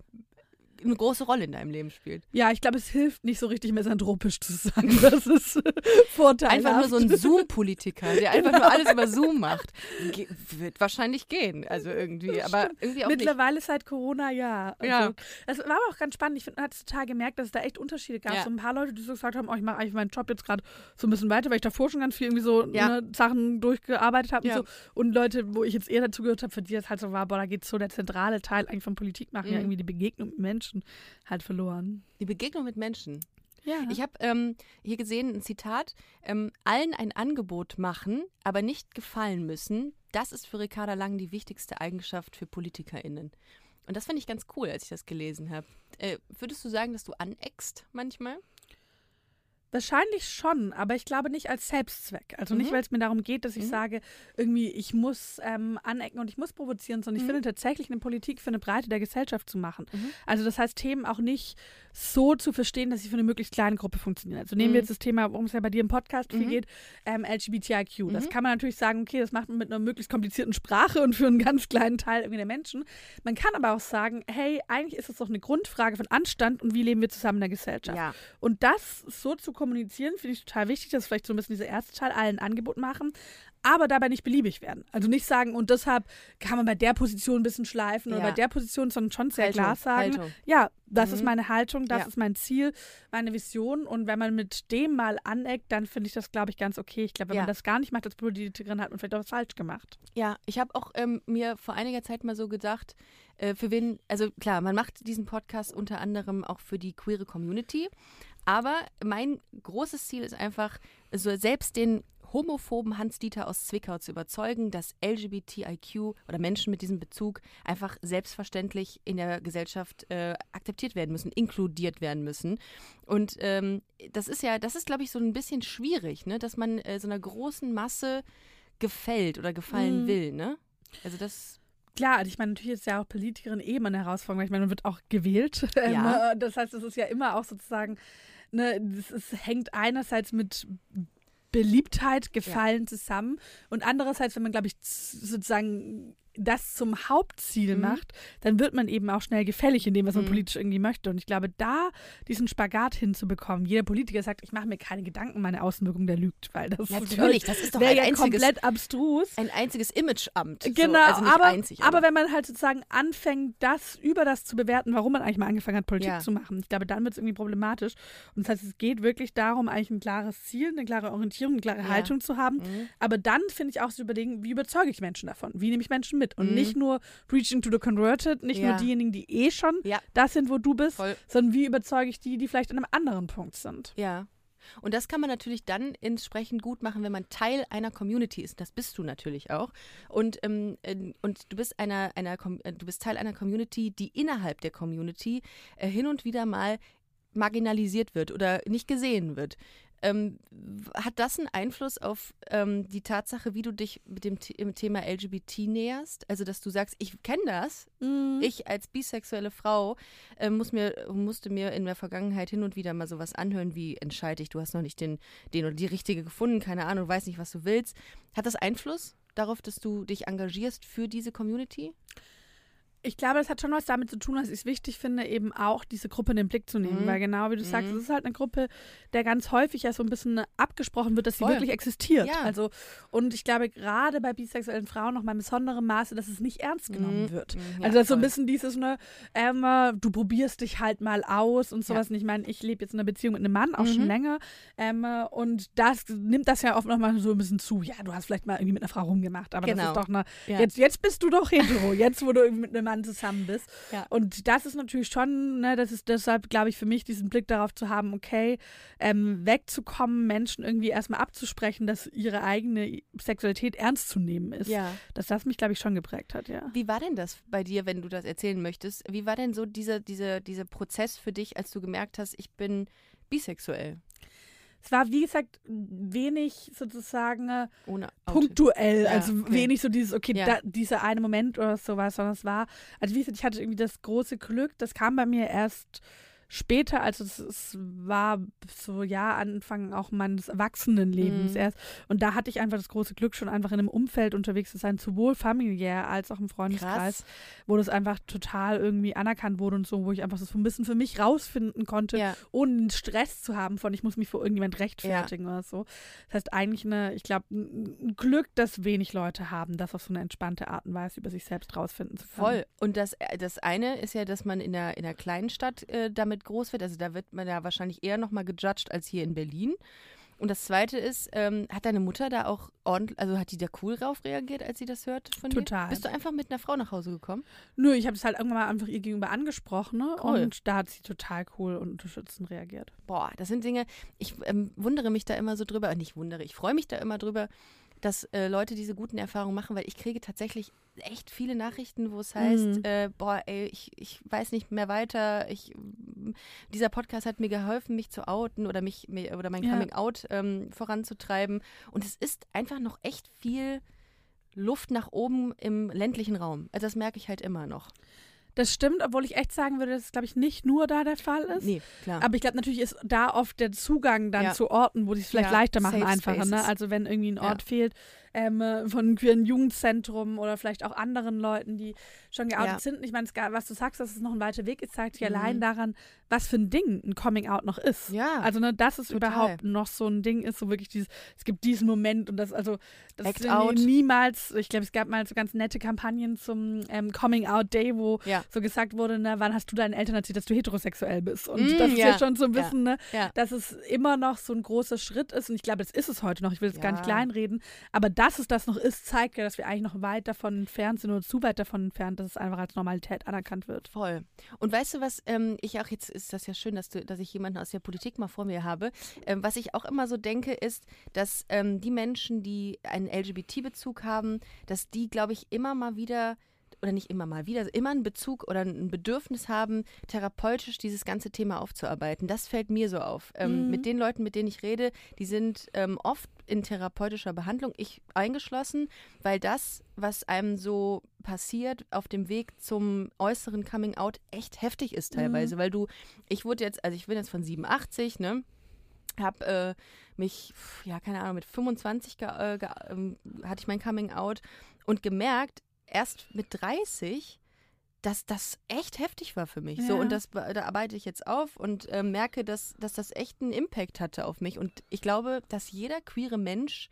eine große Rolle in deinem Leben spielt. Ja, ich glaube, es hilft nicht so richtig misanthropisch zu sein. <laughs> Das ist äh, vorteilhaft. Einfach nur so ein Zoom-Politiker, der <laughs> einfach nur alles über Zoom macht. Ge wird wahrscheinlich gehen, also irgendwie, aber irgendwie auch nicht. Mittlerweile seit Corona, ja. Also, Ja. Das war aber auch ganz spannend. Ich finde, man hat total gemerkt, dass es da echt Unterschiede gab. Ja. So ein paar Leute, die so gesagt haben, oh, ich mache eigentlich meinen Job jetzt gerade so ein bisschen weiter, weil ich davor schon ganz viel irgendwie so Ja. ne, Sachen durchgearbeitet habe Ja. und so. Und Leute, wo ich jetzt eher dazu gehört habe, für die das halt so war, boah, da geht so der zentrale Teil eigentlich von Politik machen, Mhm. irgendwie die Begegnung mit Menschen halt verloren. Die Begegnung mit Menschen. Ja. Ich habe ähm, hier gesehen ein Zitat: ähm, Allen ein Angebot machen, aber nicht gefallen müssen. Das ist für Ricarda Lang die wichtigste Eigenschaft für PolitikerInnen. Und das fand ich ganz cool, als ich das gelesen habe. Äh, würdest du sagen, dass du aneckst manchmal? Wahrscheinlich schon, aber ich glaube nicht als Selbstzweck. Also nicht, Mhm. weil es mir darum geht, dass ich Mhm. sage, irgendwie, ich muss ähm, anecken und ich muss provozieren, sondern ich Mhm. finde tatsächlich eine Politik für eine Breite der Gesellschaft zu machen. Mhm. Also das heißt, Themen auch nicht so zu verstehen, dass sie für eine möglichst kleine Gruppe funktionieren. Also nehmen wir Mhm. jetzt das Thema, worum es ja bei dir im Podcast viel Mhm. geht, ähm, LGBTIQ. Das kann man natürlich sagen, okay, das macht man mit einer möglichst komplizierten Sprache und für einen ganz kleinen Teil irgendwie der Menschen. Man kann aber auch sagen, hey, eigentlich ist es doch eine Grundfrage von Anstand und wie leben wir zusammen in der Gesellschaft. Ja. Und das so zu kommunizieren, finde ich total wichtig. Das ist vielleicht so ein bisschen dieser erste Teil, allen Angebot machen, aber dabei nicht beliebig werden. Also nicht sagen, und deshalb kann man bei der Position ein bisschen schleifen oder Ja. bei der Position, sondern schon sehr Haltung, klar sagen, Haltung. ja, das ist Mhm. meine Haltung, das Ja. ist mein Ziel, meine Vision. Und wenn man mit dem mal aneckt, dann finde ich das, glaube ich, ganz okay. Ich glaube, wenn Ja. man das gar nicht macht als Politikerin, hat man vielleicht auch was falsch gemacht. Ja, ich habe auch ähm, mir vor einiger Zeit mal so gedacht, äh, für wen, also klar, man macht diesen Podcast unter anderem auch für die queere Community, aber mein großes Ziel ist einfach, so selbst den homophoben Hans-Dieter aus Zwickau zu überzeugen, dass LGBTIQ oder Menschen mit diesem Bezug einfach selbstverständlich in der Gesellschaft äh, akzeptiert werden müssen, inkludiert werden müssen. Und ähm, das ist ja, das ist, glaube ich, so ein bisschen schwierig, ne? dass man äh, so einer großen Masse gefällt oder gefallen Mhm. will, ne? Also das, Klar, ich meine, natürlich ist ja auch Politikerin eh immer eine Herausforderung, weil ich meine, man wird auch gewählt. <laughs> Ja. das heißt, es ist ja immer auch sozusagen, ne, das ist, hängt einerseits mit Beliebtheit, Gefallen zusammen und andererseits, wenn man, glaube ich, sozusagen das zum Hauptziel Mhm. macht, dann wird man eben auch schnell gefällig in dem, was man Mhm. politisch irgendwie möchte. Und ich glaube, da diesen Spagat hinzubekommen, jeder Politiker sagt, ich mache mir keine Gedanken, meine Außenwirkung, der lügt, weil das <laughs> natürlich, das ist doch ein ja einziges, komplett abstrus. ein einziges Imageamt. Genau, so, also nicht aber, einzig, aber wenn man halt sozusagen anfängt, das über das zu bewerten, warum man eigentlich mal angefangen hat, Politik Ja. zu machen, ich glaube, dann wird es irgendwie problematisch. Und das heißt, es geht wirklich darum, eigentlich ein klares Ziel, eine klare Orientierung, eine klare Ja. Haltung zu haben. Mhm. Aber dann finde ich auch zu überlegen, wie überzeuge ich Menschen davon? Wie nehme ich Menschen mit? Und Mhm. nicht nur Preaching to the Converted, nicht Ja. nur diejenigen, die eh schon Ja. das sind, wo du bist, Voll. sondern wie überzeuge ich die, die vielleicht an einem anderen Punkt sind. Ja. Und das kann man natürlich dann entsprechend gut machen, wenn man Teil einer Community ist. Das bist du natürlich auch. Und, ähm, äh, und du bist einer, einer äh, du bist Teil einer Community, die innerhalb der Community äh, hin und wieder mal marginalisiert wird oder nicht gesehen wird. Ähm, hat das einen Einfluss auf ähm, die Tatsache, wie du dich mit dem im Thema LGBT näherst? Also, dass du sagst, ich kenne das, ich als bisexuelle Frau äh, muss mir, musste mir in der Vergangenheit hin und wieder mal sowas anhören, wie entscheide ich, du hast noch nicht den, den oder die richtige gefunden, keine Ahnung, weiß nicht, was du willst. Hat das Einfluss darauf, dass du dich engagierst für diese Community? Ich glaube, das hat schon was damit zu tun, dass ich es wichtig finde, eben auch diese Gruppe in den Blick zu nehmen. Mhm. Weil genau wie du sagst, Mhm. es ist halt eine Gruppe, der ganz häufig ja so ein bisschen abgesprochen wird, dass sie Voll. wirklich existiert. Ja. Also, und ich glaube, gerade bei bisexuellen Frauen noch mal in besonderem Maße, dass es nicht ernst genommen Mhm. wird. Mhm. Ja, Also das ist so ein bisschen dieses, ne, ähm, äh, du probierst dich halt mal aus und sowas. Und ich meine, ich lebe jetzt in einer Beziehung mit einem Mann, auch schon Mhm. länger. Ähm, äh, und das nimmt das ja oft nochmal so ein bisschen zu. Ja, du hast vielleicht mal irgendwie mit einer Frau rumgemacht, aber das Genau. ist doch eine, Ja. jetzt, jetzt bist du doch hetero, jetzt wo du irgendwie mit einem Mann zusammen bist. Ja. Und das ist natürlich schon, ne, das ist deshalb, glaube ich, für mich diesen Blick darauf zu haben, okay, ähm, wegzukommen, Menschen irgendwie erstmal abzusprechen, dass ihre eigene Sexualität ernst zu nehmen ist. Ja. Dass das mich, glaube ich, schon geprägt hat, ja. Wie war denn das bei dir, wenn du das erzählen möchtest? Wie war denn so dieser, dieser, dieser Prozess für dich, als du gemerkt hast, ich bin bisexuell? Es war, wie gesagt, wenig sozusagen äh, Ohne punktuell. Ja, also okay. wenig so dieses, okay, Ja. da, dieser eine Moment oder sowas, sondern es war, also wie gesagt, ich hatte irgendwie das große Glück, das kam bei mir erst später, also es, es war so, ja, Anfang auch meines Erwachsenenlebens Mhm. erst. Und da hatte ich einfach das große Glück, schon einfach in einem Umfeld unterwegs zu sein, sowohl familiär als auch im Freundeskreis, Krass. wo das einfach total irgendwie anerkannt wurde und so, wo ich einfach das so ein bisschen für mich rausfinden konnte, Ja. ohne Stress zu haben von, ich muss mich vor irgendjemand rechtfertigen oder so. Das heißt eigentlich eine, ich glaube, ein Glück, dass wenig Leute haben, das auf so eine entspannte Art und Weise über sich selbst rausfinden zu können. Voll. Und das, äh, das eine ist ja, dass man in der, in der kleinen Stadt äh, damit groß wird. Also da wird man ja wahrscheinlich eher nochmal gejudged als hier in Berlin. Und das zweite ist, ähm, hat deine Mutter da auch ordentlich, also hat die da cool drauf reagiert, als sie das hört von Total. dir? Bist du einfach mit einer Frau nach Hause gekommen? Nö, ich habe es halt irgendwann mal einfach ihr gegenüber angesprochen ne? Cool. und da hat sie total cool und unterstützend reagiert. Boah, das sind Dinge, ich ähm, wundere mich da immer so drüber, nicht wundere, ich freue mich da immer drüber, dass äh, Leute diese guten Erfahrungen machen, weil ich kriege tatsächlich echt viele Nachrichten, wo es heißt, Mhm. äh, boah, ey, ich, ich weiß nicht mehr weiter, ich, dieser Podcast hat mir geholfen, mich zu outen oder mich oder mein Ja. Coming Out ähm, voranzutreiben. Und es ist einfach noch echt viel Luft nach oben im ländlichen Raum. Also das merke ich halt immer noch. Das stimmt, obwohl ich echt sagen würde, dass es, glaube ich, nicht nur da der Fall ist. Nee, klar. Aber ich glaube, natürlich ist da oft der Zugang dann Ja. zu Orten, wo die es vielleicht Ja, leichter machen, Safe einfacher. Ne? Also wenn irgendwie ein. Ort fehlt ähm, äh, von einem queeren Jugendzentrum oder vielleicht auch anderen Leuten, die schon geoutet Ja. sind. Ich meine, was du sagst, dass es noch ein weiter Weg ist, zeigt sich Mhm. allein daran, was für ein Ding ein Coming-out noch ist. Ja, Also, ne, dass es total. überhaupt noch so ein Ding ist, so wirklich dieses, es gibt diesen Moment und das, also, das Act ist out. niemals, ich glaube, es gab mal so ganz nette Kampagnen zum ähm, Coming-out-Day, wo Ja. so gesagt wurde, ne, wann hast du deinen Eltern erzählt, dass du heterosexuell bist? Und Mm, das ist ja. schon so ein bisschen, ne, dass es immer noch so ein großer Schritt ist und ich glaube, das ist es heute noch, ich will es gar nicht kleinreden, aber dass es das noch ist, zeigt ja, dass wir eigentlich noch weit davon entfernt sind oder zu weit davon entfernt, dass es einfach als Normalität anerkannt wird. Voll. Und weißt du was, ähm, ich auch jetzt ist das ja schön, dass du, dass ich jemanden aus der Politik mal vor mir habe. Ähm, was ich auch immer so denke, ist, dass ähm, die Menschen, die einen LGBT-Bezug haben, dass die, glaube ich, immer mal wieder oder nicht immer mal wieder, immer einen Bezug oder ein Bedürfnis haben, therapeutisch dieses ganze Thema aufzuarbeiten. Das fällt mir so auf. Ähm, Mhm. Mit den Leuten, mit denen ich rede, die sind ähm, oft in therapeutischer Behandlung, ich eingeschlossen, weil das, was einem so passiert auf dem Weg zum äußeren Coming Out, echt heftig ist teilweise, weil du, ich wurde jetzt, also ich bin jetzt von 87, ne? Hab äh, mich, ja, keine Ahnung, mit 25 ge äh, ge ähm, hatte ich mein Coming Out und gemerkt, erst mit 30, dass das echt heftig war für mich. So, Ja. und das da arbeite ich jetzt auf und äh, merke, dass, dass das echt einen Impact hatte auf mich. Und ich glaube, dass jeder queere Mensch,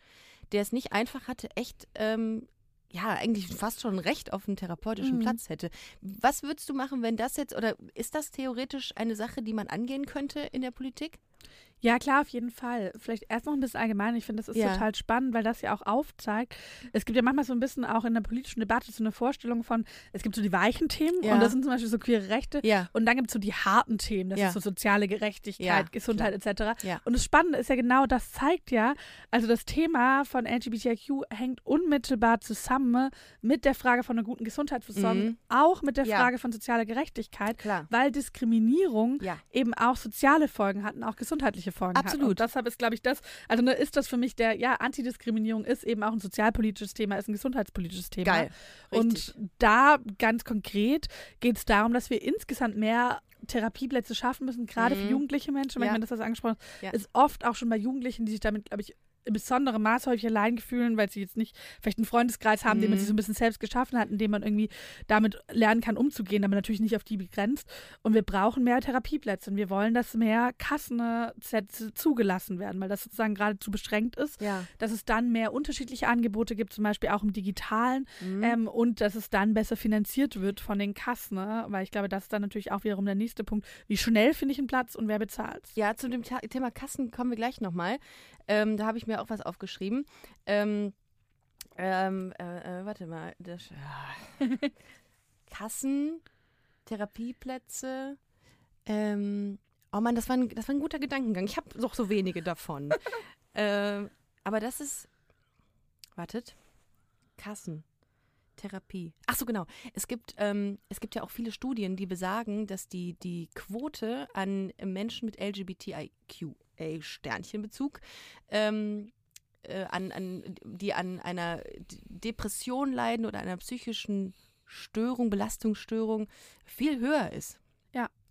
der es nicht einfach hatte, echt ähm, ja, eigentlich fast schon Recht auf einen therapeutischen Mhm. Platz hätte. Was würdest du machen, wenn das jetzt, oder ist das theoretisch eine Sache, die man angehen könnte in der Politik? Ja, klar, auf jeden Fall. Vielleicht erst noch ein bisschen allgemein. Ich finde, das ist Ja. total spannend, weil das ja auch aufzeigt. Es gibt ja manchmal so ein bisschen auch in der politischen Debatte so eine Vorstellung von, es gibt so die weichen Themen Ja. und das sind zum Beispiel so queere Rechte. Ja. Und dann gibt es so die harten Themen, das ist so soziale Gerechtigkeit, Gesundheit etc. Ja. Und das Spannende ist ja genau, das zeigt ja, also das Thema von LGBTIQ hängt unmittelbar zusammen mit der Frage von einer guten Gesundheitsversorgung, Mhm. auch mit der. Frage von sozialer Gerechtigkeit, Klar. weil Diskriminierung eben auch soziale Folgen hat und auch gesundheitliche Folgen hat. Absolut. Und deshalb ist, glaube ich, das, also ne, ist das für mich der, ja, Antidiskriminierung ist eben auch ein sozialpolitisches Thema, ist ein gesundheitspolitisches Thema. Geil. Richtig. Und da ganz konkret geht es darum, dass wir insgesamt mehr Therapieplätze schaffen müssen, gerade für Mhm. jugendliche Menschen, weil Ja. ich meine, das hast du angesprochen, Ja. ist oft auch schon bei Jugendlichen, die sich damit, glaube ich, in besonderem Maße häufig allein fühlen, weil sie jetzt nicht vielleicht einen Freundeskreis haben, den man Mhm. sich so ein bisschen selbst geschaffen hat, in dem man irgendwie damit lernen kann, umzugehen, aber natürlich nicht auf die begrenzt. Und wir brauchen mehr Therapieplätze und wir wollen, dass mehr Kassensätze zugelassen werden, weil das sozusagen geradezu beschränkt ist. Ja. Dass es dann mehr unterschiedliche Angebote gibt, zum Beispiel auch im Digitalen, Mhm. ähm, und dass es dann besser finanziert wird von den Kassen, ne? weil ich glaube, das ist dann natürlich auch wiederum der nächste Punkt. Wie schnell finde ich einen Platz und wer bezahlt Ja, zu dem Thema Kassen kommen wir gleich nochmal. Ähm, da habe ich mir auch was aufgeschrieben. Ähm, ähm, äh, äh, warte mal. Das, <laughs> ja. Kassen, Therapieplätze. Ähm, oh Mann, das war, ein, das war ein guter Gedankengang. Ich habe doch so wenige davon. <laughs> ähm, aber das ist. Wartet. Kassen. Therapie. Ach so, genau. Es gibt, ähm, es gibt ja auch viele Studien, die besagen, dass die, die Quote an Menschen mit LGBTIQA-Sternchenbezug, ähm, äh, an, an, die an einer Depression leiden oder einer psychischen Störung, Belastungsstörung, viel höher ist.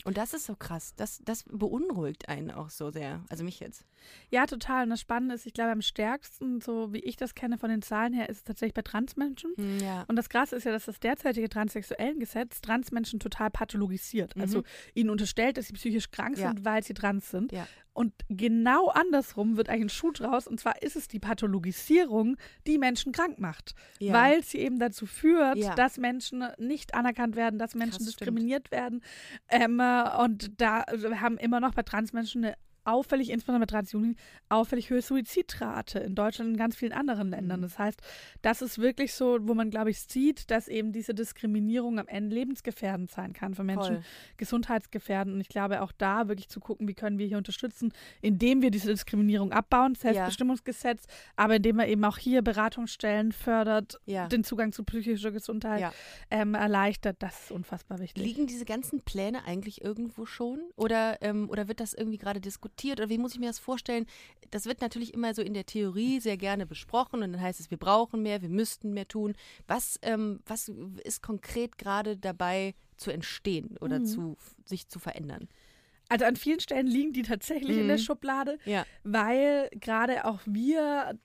Und das ist so krass. Das, das beunruhigt einen auch so sehr. Also mich jetzt. Ja, total. Und das Spannende ist, ich glaube, am stärksten, so wie ich das kenne von den Zahlen her, ist es tatsächlich bei Transmenschen. Ja. Und das Krasse ist ja, dass das derzeitige Transsexuellengesetz Transmenschen total pathologisiert. Mhm. Also ihnen unterstellt, dass sie psychisch krank Ja. sind, weil sie trans sind. Ja. Und genau andersrum wird eigentlich ein Schuh draus. Und zwar ist es die Pathologisierung, die Menschen krank macht. Ja. Weil sie eben dazu führt, Ja. dass Menschen nicht anerkannt werden, dass Menschen Krass, stimmt. diskriminiert werden. Ähm, äh, und da also haben immer noch bei Transmenschen eine auffällig, insbesondere bei Transjugend, auffällig höhere Suizidrate in Deutschland und in ganz vielen anderen Ländern. Mhm. Das heißt, das ist wirklich so, wo man, glaube ich, sieht, dass eben diese Diskriminierung am Ende lebensgefährdend sein kann für Menschen, Voll. gesundheitsgefährdend. Und ich glaube, auch da wirklich zu gucken, wie können wir hier unterstützen, indem wir diese Diskriminierung abbauen, Selbstbestimmungsgesetz, aber indem man eben auch hier Beratungsstellen fördert, Ja. den Zugang zu psychischer Gesundheit Ja. ähm, erleichtert. Das ist unfassbar wichtig. Liegen diese ganzen Pläne eigentlich irgendwo schon? Oder, ähm, oder wird das irgendwie gerade diskutiert? Oder wie muss ich mir das vorstellen? Das wird natürlich immer so in der Theorie sehr gerne besprochen und dann heißt es, wir brauchen mehr, wir müssten mehr tun. Was, ähm, was ist konkret gerade dabei zu entstehen oder Mhm. zu, sich zu verändern? Also an vielen Stellen liegen die tatsächlich in der Mhm. Schublade, Ja. weil gerade auch wir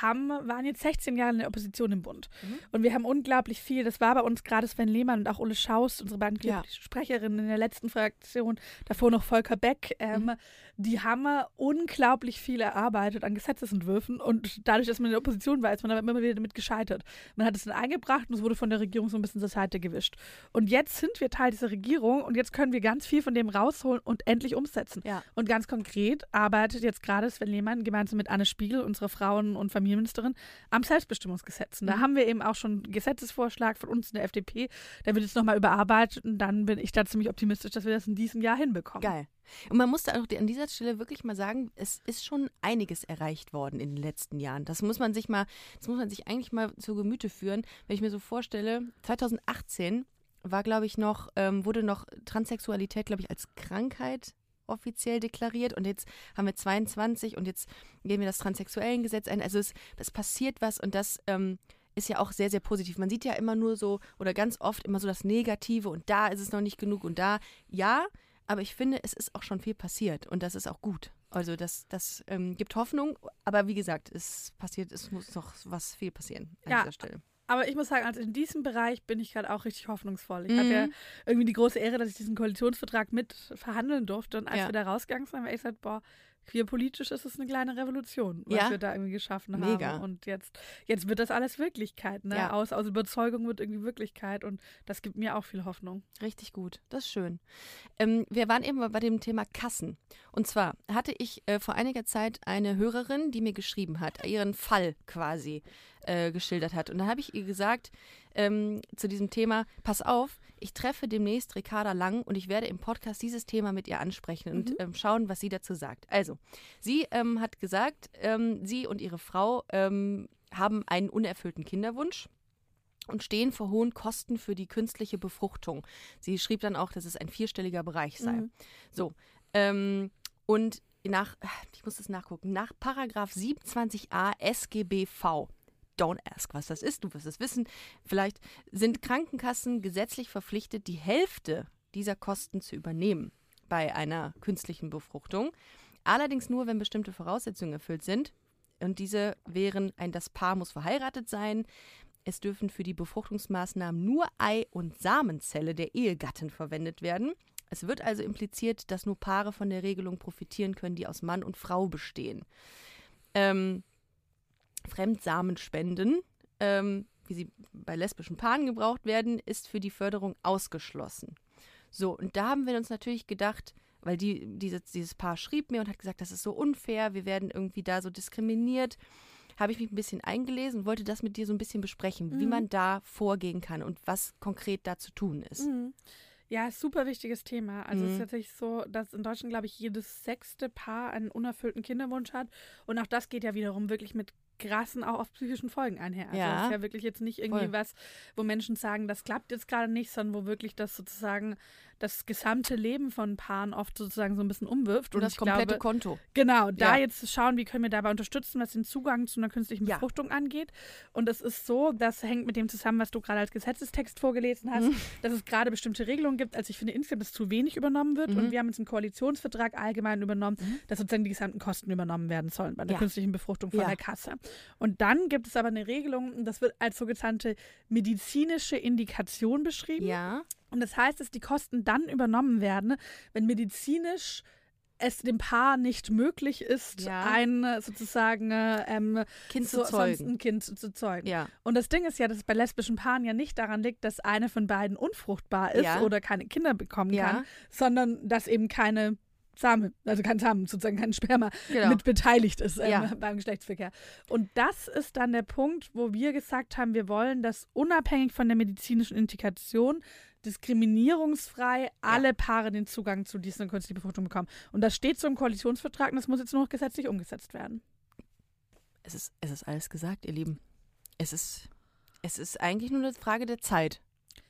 haben, waren jetzt 16 Jahre in der Opposition im Bund. Mhm. Und wir haben unglaublich viel, das war bei uns gerade Sven Lehmann und auch Ulle Schaust, unsere beiden Ja. Sprecherinnen in der letzten Fraktion, davor noch Volker Beck, ähm, Mhm. Die haben unglaublich viel erarbeitet an Gesetzesentwürfen und dadurch, dass man in der Opposition war, ist man aber immer wieder damit gescheitert. Man hat es dann eingebracht und es wurde von der Regierung so ein bisschen zur Seite gewischt. Und jetzt sind wir Teil dieser Regierung und jetzt können wir ganz viel von dem rausholen und endlich umsetzen. Ja. Und ganz konkret arbeitet jetzt gerade Sven Lehmann gemeinsam mit Anne Spiegel, unserer Frauen- und Familienministerin, am Selbstbestimmungsgesetz. Und da Mhm. haben wir eben auch schon einen Gesetzesvorschlag von uns in der FDP. Der wird jetzt nochmal überarbeitet und dann bin ich da ziemlich optimistisch, dass wir das in diesem Jahr hinbekommen. Geil. Und man musste auch an dieser Stelle wirklich mal sagen, es ist schon einiges erreicht worden in den letzten Jahren. Das muss man sich mal, das muss man sich eigentlich mal zu Gemüte führen. Wenn ich mir so vorstelle, 2018 war, glaube ich, noch, ähm, wurde noch Transsexualität, glaube ich, als Krankheit offiziell deklariert und jetzt haben wir 22 und jetzt gehen wir das Transsexuellengesetz ein. Also es, es passiert was und das ähm, ist ja auch sehr, sehr positiv. Man sieht ja immer nur so oder ganz oft immer so das Negative und da ist es noch nicht genug und da, ja, aber ich finde, es ist auch schon viel passiert und das ist auch gut. Also das, das ähm, gibt Hoffnung, aber wie gesagt, es passiert, es muss noch was viel passieren an Ja. dieser Stelle. Aber ich muss sagen, also in diesem Bereich bin ich gerade auch richtig hoffnungsvoll. Ich Mhm. hatte ja irgendwie die große Ehre, dass ich diesen Koalitionsvertrag mit verhandeln durfte. Und als Ja. wir da rausgegangen sind, haben wir echt gesagt, boah, queerpolitisch ist es eine kleine Revolution, was Ja. wir da irgendwie geschaffen Mega. haben. Und jetzt, jetzt wird das alles Wirklichkeit. Ne? Ja. Aus, aus Überzeugung wird irgendwie Wirklichkeit. Und das gibt mir auch viel Hoffnung. Richtig gut, das ist schön. Ähm, wir waren eben bei dem Thema Kassen. Und zwar hatte ich äh, vor einiger Zeit eine Hörerin, die mir geschrieben hat, ihren Fall quasi äh, geschildert hat. Und da habe ich ihr gesagt ähm, zu diesem Thema, pass auf, ich treffe demnächst Ricarda Lang und ich werde im Podcast dieses Thema mit ihr ansprechen und Mhm. ähm, schauen, was sie dazu sagt. Also, sie ähm, hat gesagt, ähm, sie und ihre Frau ähm, haben einen unerfüllten Kinderwunsch und stehen vor hohen Kosten für die künstliche Befruchtung. Sie schrieb dann auch, dass es ein vierstelliger Bereich sei. Mhm. So. Ähm, und nach, ich muss das nachgucken, nach Paragraph 27a SGBV. Don't ask, was das ist, du wirst es wissen. Vielleicht sind Krankenkassen gesetzlich verpflichtet, die Hälfte dieser Kosten zu übernehmen bei einer künstlichen Befruchtung. Allerdings nur, wenn bestimmte Voraussetzungen erfüllt sind. Und diese wären, ein das Paar muss verheiratet sein. Es dürfen für die Befruchtungsmaßnahmen nur Ei- und Samenzelle der Ehegatten verwendet werden. Es wird also impliziert, dass nur Paare von der Regelung profitieren können, die aus Mann und Frau bestehen. Ähm, Fremdsamenspenden, ähm, wie sie bei lesbischen Paaren gebraucht werden, ist für die Förderung ausgeschlossen. So, und da haben wir uns natürlich gedacht, weil die, diese, dieses Paar schrieb mir und hat gesagt, das ist so unfair, wir werden irgendwie da so diskriminiert, habe ich mich ein bisschen eingelesen und wollte das mit dir so ein bisschen besprechen, Mhm. wie man da vorgehen kann und was konkret da zu tun ist. Mhm. Ja, super wichtiges Thema. Also es ist Mhm. tatsächlich so, dass in Deutschland, glaube ich, jedes sechste Paar einen unerfüllten Kinderwunsch hat. Und auch das geht ja wiederum wirklich mit krassen, auch auf psychischen Folgen einher. Also Ja. das ist ja wirklich jetzt nicht irgendwie Voll. was, wo Menschen sagen, das klappt jetzt gerade nicht, sondern wo wirklich das sozusagen das gesamte Leben von Paaren oft sozusagen so ein bisschen umwirft. Und das komplette glaube, Konto. Genau, da Ja. jetzt schauen, wie können wir dabei unterstützen, was den Zugang zu einer künstlichen Ja. Befruchtung angeht. Und es ist so, das hängt mit dem zusammen, was du gerade als Gesetzestext vorgelesen hast, Mhm. dass es gerade bestimmte Regelungen gibt, als ich finde insgesamt, dass zu wenig übernommen wird. Mhm. Und wir haben jetzt im Koalitionsvertrag allgemein übernommen, Mhm. dass sozusagen die gesamten Kosten übernommen werden sollen bei der Ja. künstlichen Befruchtung von Ja. der Kasse. Und dann gibt es aber eine Regelung, das wird als sogenannte medizinische Indikation beschrieben. Ja. Und das heißt, dass die Kosten dann übernommen werden, wenn medizinisch es dem Paar nicht möglich ist, Ja. ein äh, sozusagen äh, ähm, Kind zu sonst zeugen. ein Kind zu, zu zeugen. Ja. Und das Ding ist ja, dass es bei lesbischen Paaren ja nicht daran liegt, dass eine von beiden unfruchtbar ist Ja. oder keine Kinder bekommen kann, sondern dass eben keine Samen, also kein Samen, sozusagen kein Sperma Genau. mit beteiligt ist ähm, Ja. beim Geschlechtsverkehr. Und das ist dann der Punkt, wo wir gesagt haben, wir wollen, dass unabhängig von der medizinischen Indikation diskriminierungsfrei alle Paare den Zugang zu dieser künstlichen Befruchtung bekommen. Und das steht so im Koalitionsvertrag und das muss jetzt nur noch gesetzlich umgesetzt werden. Es ist, es ist alles gesagt, ihr Lieben. Es ist, es ist eigentlich nur eine Frage der Zeit.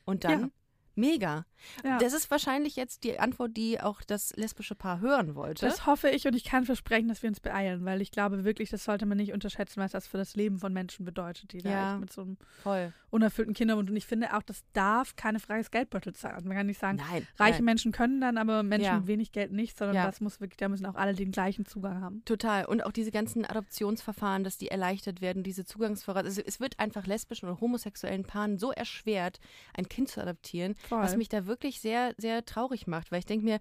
Und dann Ja. Mega. Ja. Das ist wahrscheinlich jetzt die Antwort, die auch das lesbische Paar hören wollte. Das hoffe ich und ich kann versprechen, dass wir uns beeilen, weil ich glaube wirklich, das sollte man nicht unterschätzen, was das für das Leben von Menschen bedeutet, die da Ja. echt mit so einem Voll. unerfüllten Kinderwunsch. Und ich finde auch, das darf keine Frage des Geldbeutels sein. Man kann nicht sagen, Nein. reiche nein. Menschen können dann, aber Menschen Ja. mit wenig Geld nicht, sondern das muss wirklich, da müssen auch alle den gleichen Zugang haben. Total. Und auch diese ganzen Adoptionsverfahren, dass die erleichtert werden, diese Zugangsvoraussetzungen. Also es wird einfach lesbischen oder homosexuellen Paaren so erschwert, ein Kind zu adoptieren, Voll. was mich da wirklich sehr, sehr traurig macht. Weil ich denke mir,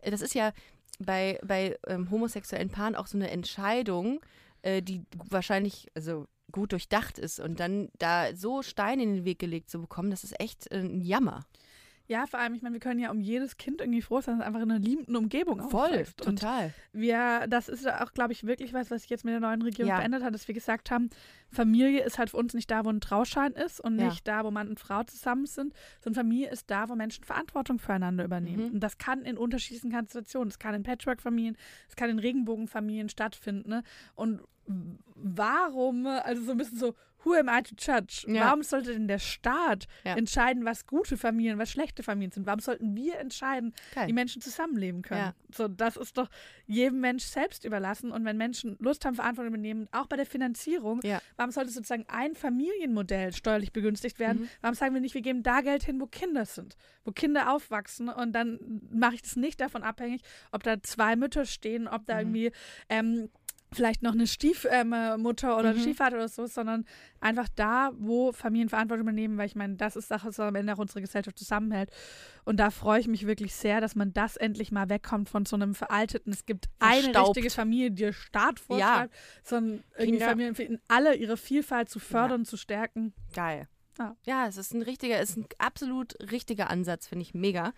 äh, das ist ja bei, bei ähm, homosexuellen Paaren auch so eine Entscheidung, äh, die wahrscheinlich, also gut durchdacht ist und dann da so Steine in den Weg gelegt zu bekommen, das ist echt äh, ein Jammer. Ja, vor allem, ich meine, wir können ja um jedes Kind irgendwie froh sein, das einfach in einer liebenden Umgebung aufwächst. Und total. wir, das ist ja auch, glaube ich, wirklich was, was sich jetzt mit der neuen Regierung Ja. verändert hat, dass wir gesagt haben, Familie ist halt für uns nicht da, wo ein Trauschein ist und Ja. nicht da, wo Mann und Frau zusammen sind, sondern Familie ist da, wo Menschen Verantwortung füreinander übernehmen. Mhm. Und das kann in unterschiedlichen Konstellationen. Es kann in Patchwork-Familien, es kann in Regenbogenfamilien stattfinden. Ne? Und warum, also so ein bisschen so, who am I to judge? Ja. Warum sollte denn der Staat Ja. entscheiden, was gute Familien, was schlechte Familien sind? Warum sollten wir entscheiden, Geil. wie Menschen zusammenleben können? Ja. So, das ist doch jedem Mensch selbst überlassen. Und wenn Menschen Lust haben, Verantwortung übernehmen, auch bei der Finanzierung, warum sollte sozusagen ein Familienmodell steuerlich begünstigt werden? Mhm. Warum sagen wir nicht, wir geben da Geld hin, wo Kinder sind, wo Kinder aufwachsen und dann mache ich das nicht davon abhängig, ob da zwei Mütter stehen, ob da Mhm. irgendwie ähm, vielleicht noch eine Stiefmutter oder ein Mhm. Stiefvater oder so, sondern einfach da, wo Familien Verantwortung übernehmen, weil ich meine, das ist Sache, was am Ende auch unsere Gesellschaft zusammenhält. Und da freue ich mich wirklich sehr, dass man das endlich mal wegkommt von so einem veralteten, es gibt eine Verstaubt. richtige Familie, die der Staat vorschreibt, sondern irgendwie Kinder- Familien in alle ihre Vielfalt zu fördern, zu stärken. Geil. Ja. Es ist ein richtiger, es ist ein absolut richtiger Ansatz, finde ich mega.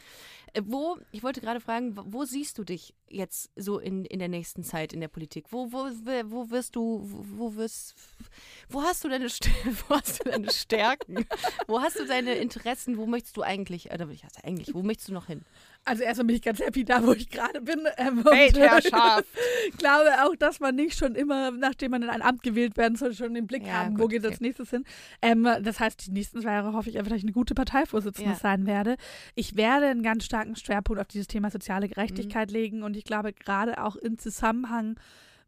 Äh, wo, ich wollte gerade fragen, wo, siehst du dich jetzt so in, in der nächsten Zeit in der Politik? Wo, wo, wo wirst du, wo, wirst, wo hast du deine, <laughs> wo hast du deine Stärken? wo hast du deine Interessen? Wo möchtest du eigentlich, oder ich heißt eigentlich, wo möchtest du noch hin? Also erstmal bin ich ganz happy da, wo ich gerade bin. Ähm, Weltherrschaft. Ich <laughs> glaube auch, dass man nicht schon immer, nachdem man in ein Amt gewählt werden soll, schon den Blick Ja, haben, gut, wo geht okay. als nächstes hin. Ähm, das heißt, die nächsten zwei Jahre hoffe ich einfach, dass ich eine gute Parteivorsitzende Ja. sein werde. Ich werde einen ganz starken Schwerpunkt auf dieses Thema Mhm. soziale Gerechtigkeit legen und ich glaube gerade auch im Zusammenhang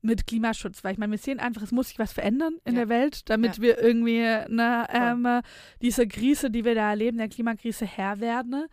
mit Klimaschutz, weil ich meine, wir sehen einfach, es muss sich was verändern in Ja. der Welt, damit Ja. wir irgendwie ne, ähm, dieser Krise, die wir da erleben, der Klimakrise Herr werden. Ne?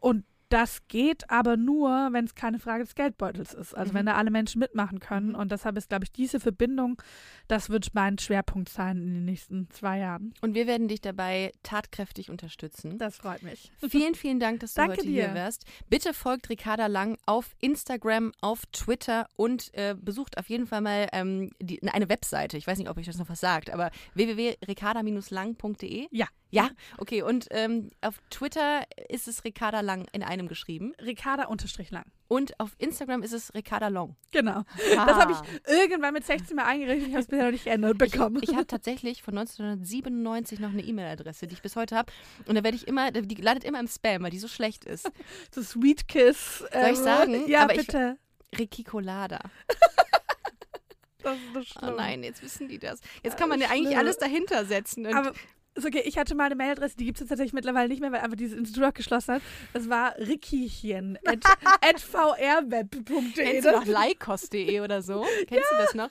Und Das geht aber nur, wenn es keine Frage des Geldbeutels ist. Also Mhm. wenn da alle Menschen mitmachen können. Mhm. Und deshalb ist, glaube ich, diese Verbindung, das wird mein Schwerpunkt sein in den nächsten zwei Jahren. Und wir werden dich dabei tatkräftig unterstützen. Das freut mich. <laughs> Vielen, vielen Dank, dass du Danke heute hier dir. wärst. Bitte folgt Ricarda Lang auf Instagram, auf Twitter und äh, besucht auf jeden Fall mal ähm, die, eine Webseite. Ich weiß nicht, ob euch das noch was sagt, aber www.ricarda-lang.de. Ja. Ja, okay. Und ähm, auf Twitter ist es Ricarda Lang in einem geschrieben. Ricarda unterstrich lang. Und auf Instagram ist es Ricarda Long. Genau. Ah. Das habe ich irgendwann mit 16 mal eingerichtet. Ich habe es bisher noch nicht geändert bekommen. Ich habe tatsächlich von 1997 noch eine E-Mail-Adresse, die ich bis heute habe. Und da werde ich immer, die landet immer im Spam, weil die so schlecht ist. <laughs> so Sweet Kiss. Soll ich sagen? Ja, Aber ich- bitte. Ricky Colada. <laughs> das ist so schlimm. Oh nein, jetzt wissen die das. Jetzt kann man ja eigentlich alles dahinter setzen. Aber ist okay, ich hatte mal eine Mailadresse, die gibt es jetzt tatsächlich mittlerweile nicht mehr, weil einfach dieses Institut auch geschlossen hat. Das war rickychen <laughs> at, at vrweb.de. kennst du noch leikos.de oder so? Kennst du das noch?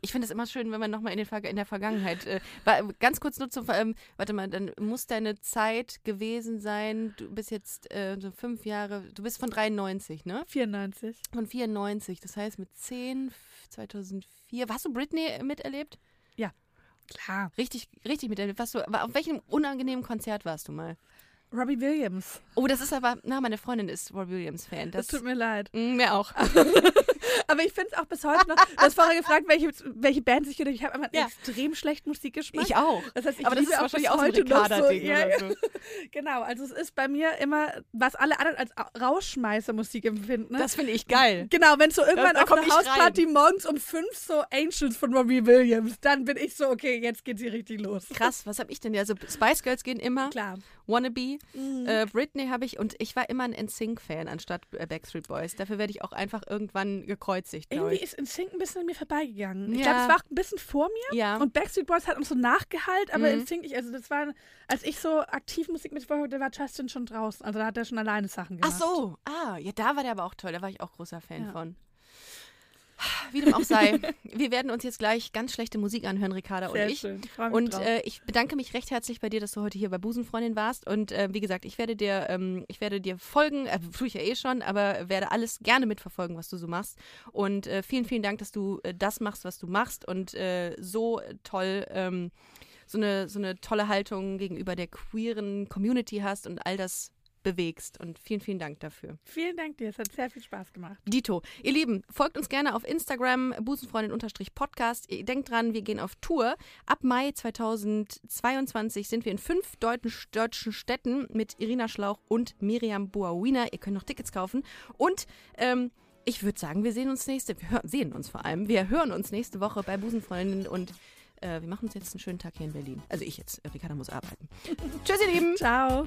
Ich finde es immer schön, wenn man nochmal in, in der Vergangenheit. Äh, war, ganz kurz nur zum. Ähm, warte mal, dann muss deine Zeit gewesen sein. Du bist jetzt äh, so fünf Jahre. Du bist von 93, ne? 94. Von 94. Das heißt mit 10, 2004. Hast du Britney miterlebt? Klar. Richtig, richtig miterlebt. Warst du, war, auf welchem unangenehmen Konzert warst du mal? Robbie Williams. Oh, das ist aber. Na, meine Freundin ist Roy Williams-Fan. Das, Das, tut mir leid. Mm, mir auch. <laughs> Aber ich finde es auch bis heute noch. Du hast vorher gefragt, welche, welche Bands ich gehört habe. Ich habe einfach Ja. extrem schlechten Musikgeschmack. Ich auch. Das heißt, ich aber das ist auch wahrscheinlich auch so heute noch so. Ja, so. <laughs> Genau, also es ist bei mir immer, was alle anderen als Au- Rausschmeißermusik empfinden. Ne? Das finde ich geil. Genau, wenn so irgendwann da auf einer Hausparty morgens um fünf so Angels von Robbie Williams, dann bin ich so, okay, jetzt geht sie richtig los. Krass, was habe ich denn? Ja, so Spice Girls gehen immer. Klar. Wannabe. Mhm. Äh, Britney habe ich und ich war immer ein NSYNC-Fan anstatt äh, Backstreet Boys. Dafür werde ich auch einfach irgendwann gekreuzigt, Irgendwie ich. ist NSYNC ein bisschen an mir vorbeigegangen. Ich Ja. glaube, es war auch ein bisschen vor mir Ja. und Backstreet Boys hat uns so nachgehalten, aber Mhm. NSYNC, ich, also das war, als ich so aktiv Musik mitverfolgt da war Justin schon draußen. Also da hat er schon alleine Sachen Ach gemacht. so, ah, ja, da war der aber auch toll. Da war ich auch großer Fan Ja. von. Wie dem auch sei, <laughs> wir werden uns jetzt gleich ganz schlechte Musik anhören, Ricarda Sehr und ich. schön. Mich Und äh, ich bedanke mich recht herzlich bei dir, dass du heute hier bei Busenfreundin warst. Und äh, wie gesagt, ich werde dir, ähm, ich werde dir folgen, äh, tue ich ja eh schon, aber werde alles gerne mitverfolgen, was du so machst. Und äh, vielen, vielen Dank, dass du äh, das machst, was du machst und äh, so toll, ähm, so eine, so eine tolle Haltung gegenüber der queeren Community hast und all das bewegst. Und vielen, vielen Dank dafür. Vielen Dank dir, es hat sehr viel Spaß gemacht. Dito. Ihr Lieben, folgt uns gerne auf Instagram, busenfreundin-podcast. Denkt dran, wir gehen auf Tour. Ab Mai 2022 sind wir in fünf deutschen Städten mit Irina Schlauch und Miriam Boawina. Ihr könnt noch Tickets kaufen. Und ähm, ich würde sagen, wir sehen uns nächste, wir sehen uns vor allem, wir hören uns nächste Woche bei Busenfreundin und äh, wir machen uns jetzt einen schönen Tag hier in Berlin. Also ich jetzt, Ricarda muss arbeiten. <laughs> Tschüss, ihr Lieben. Ciao.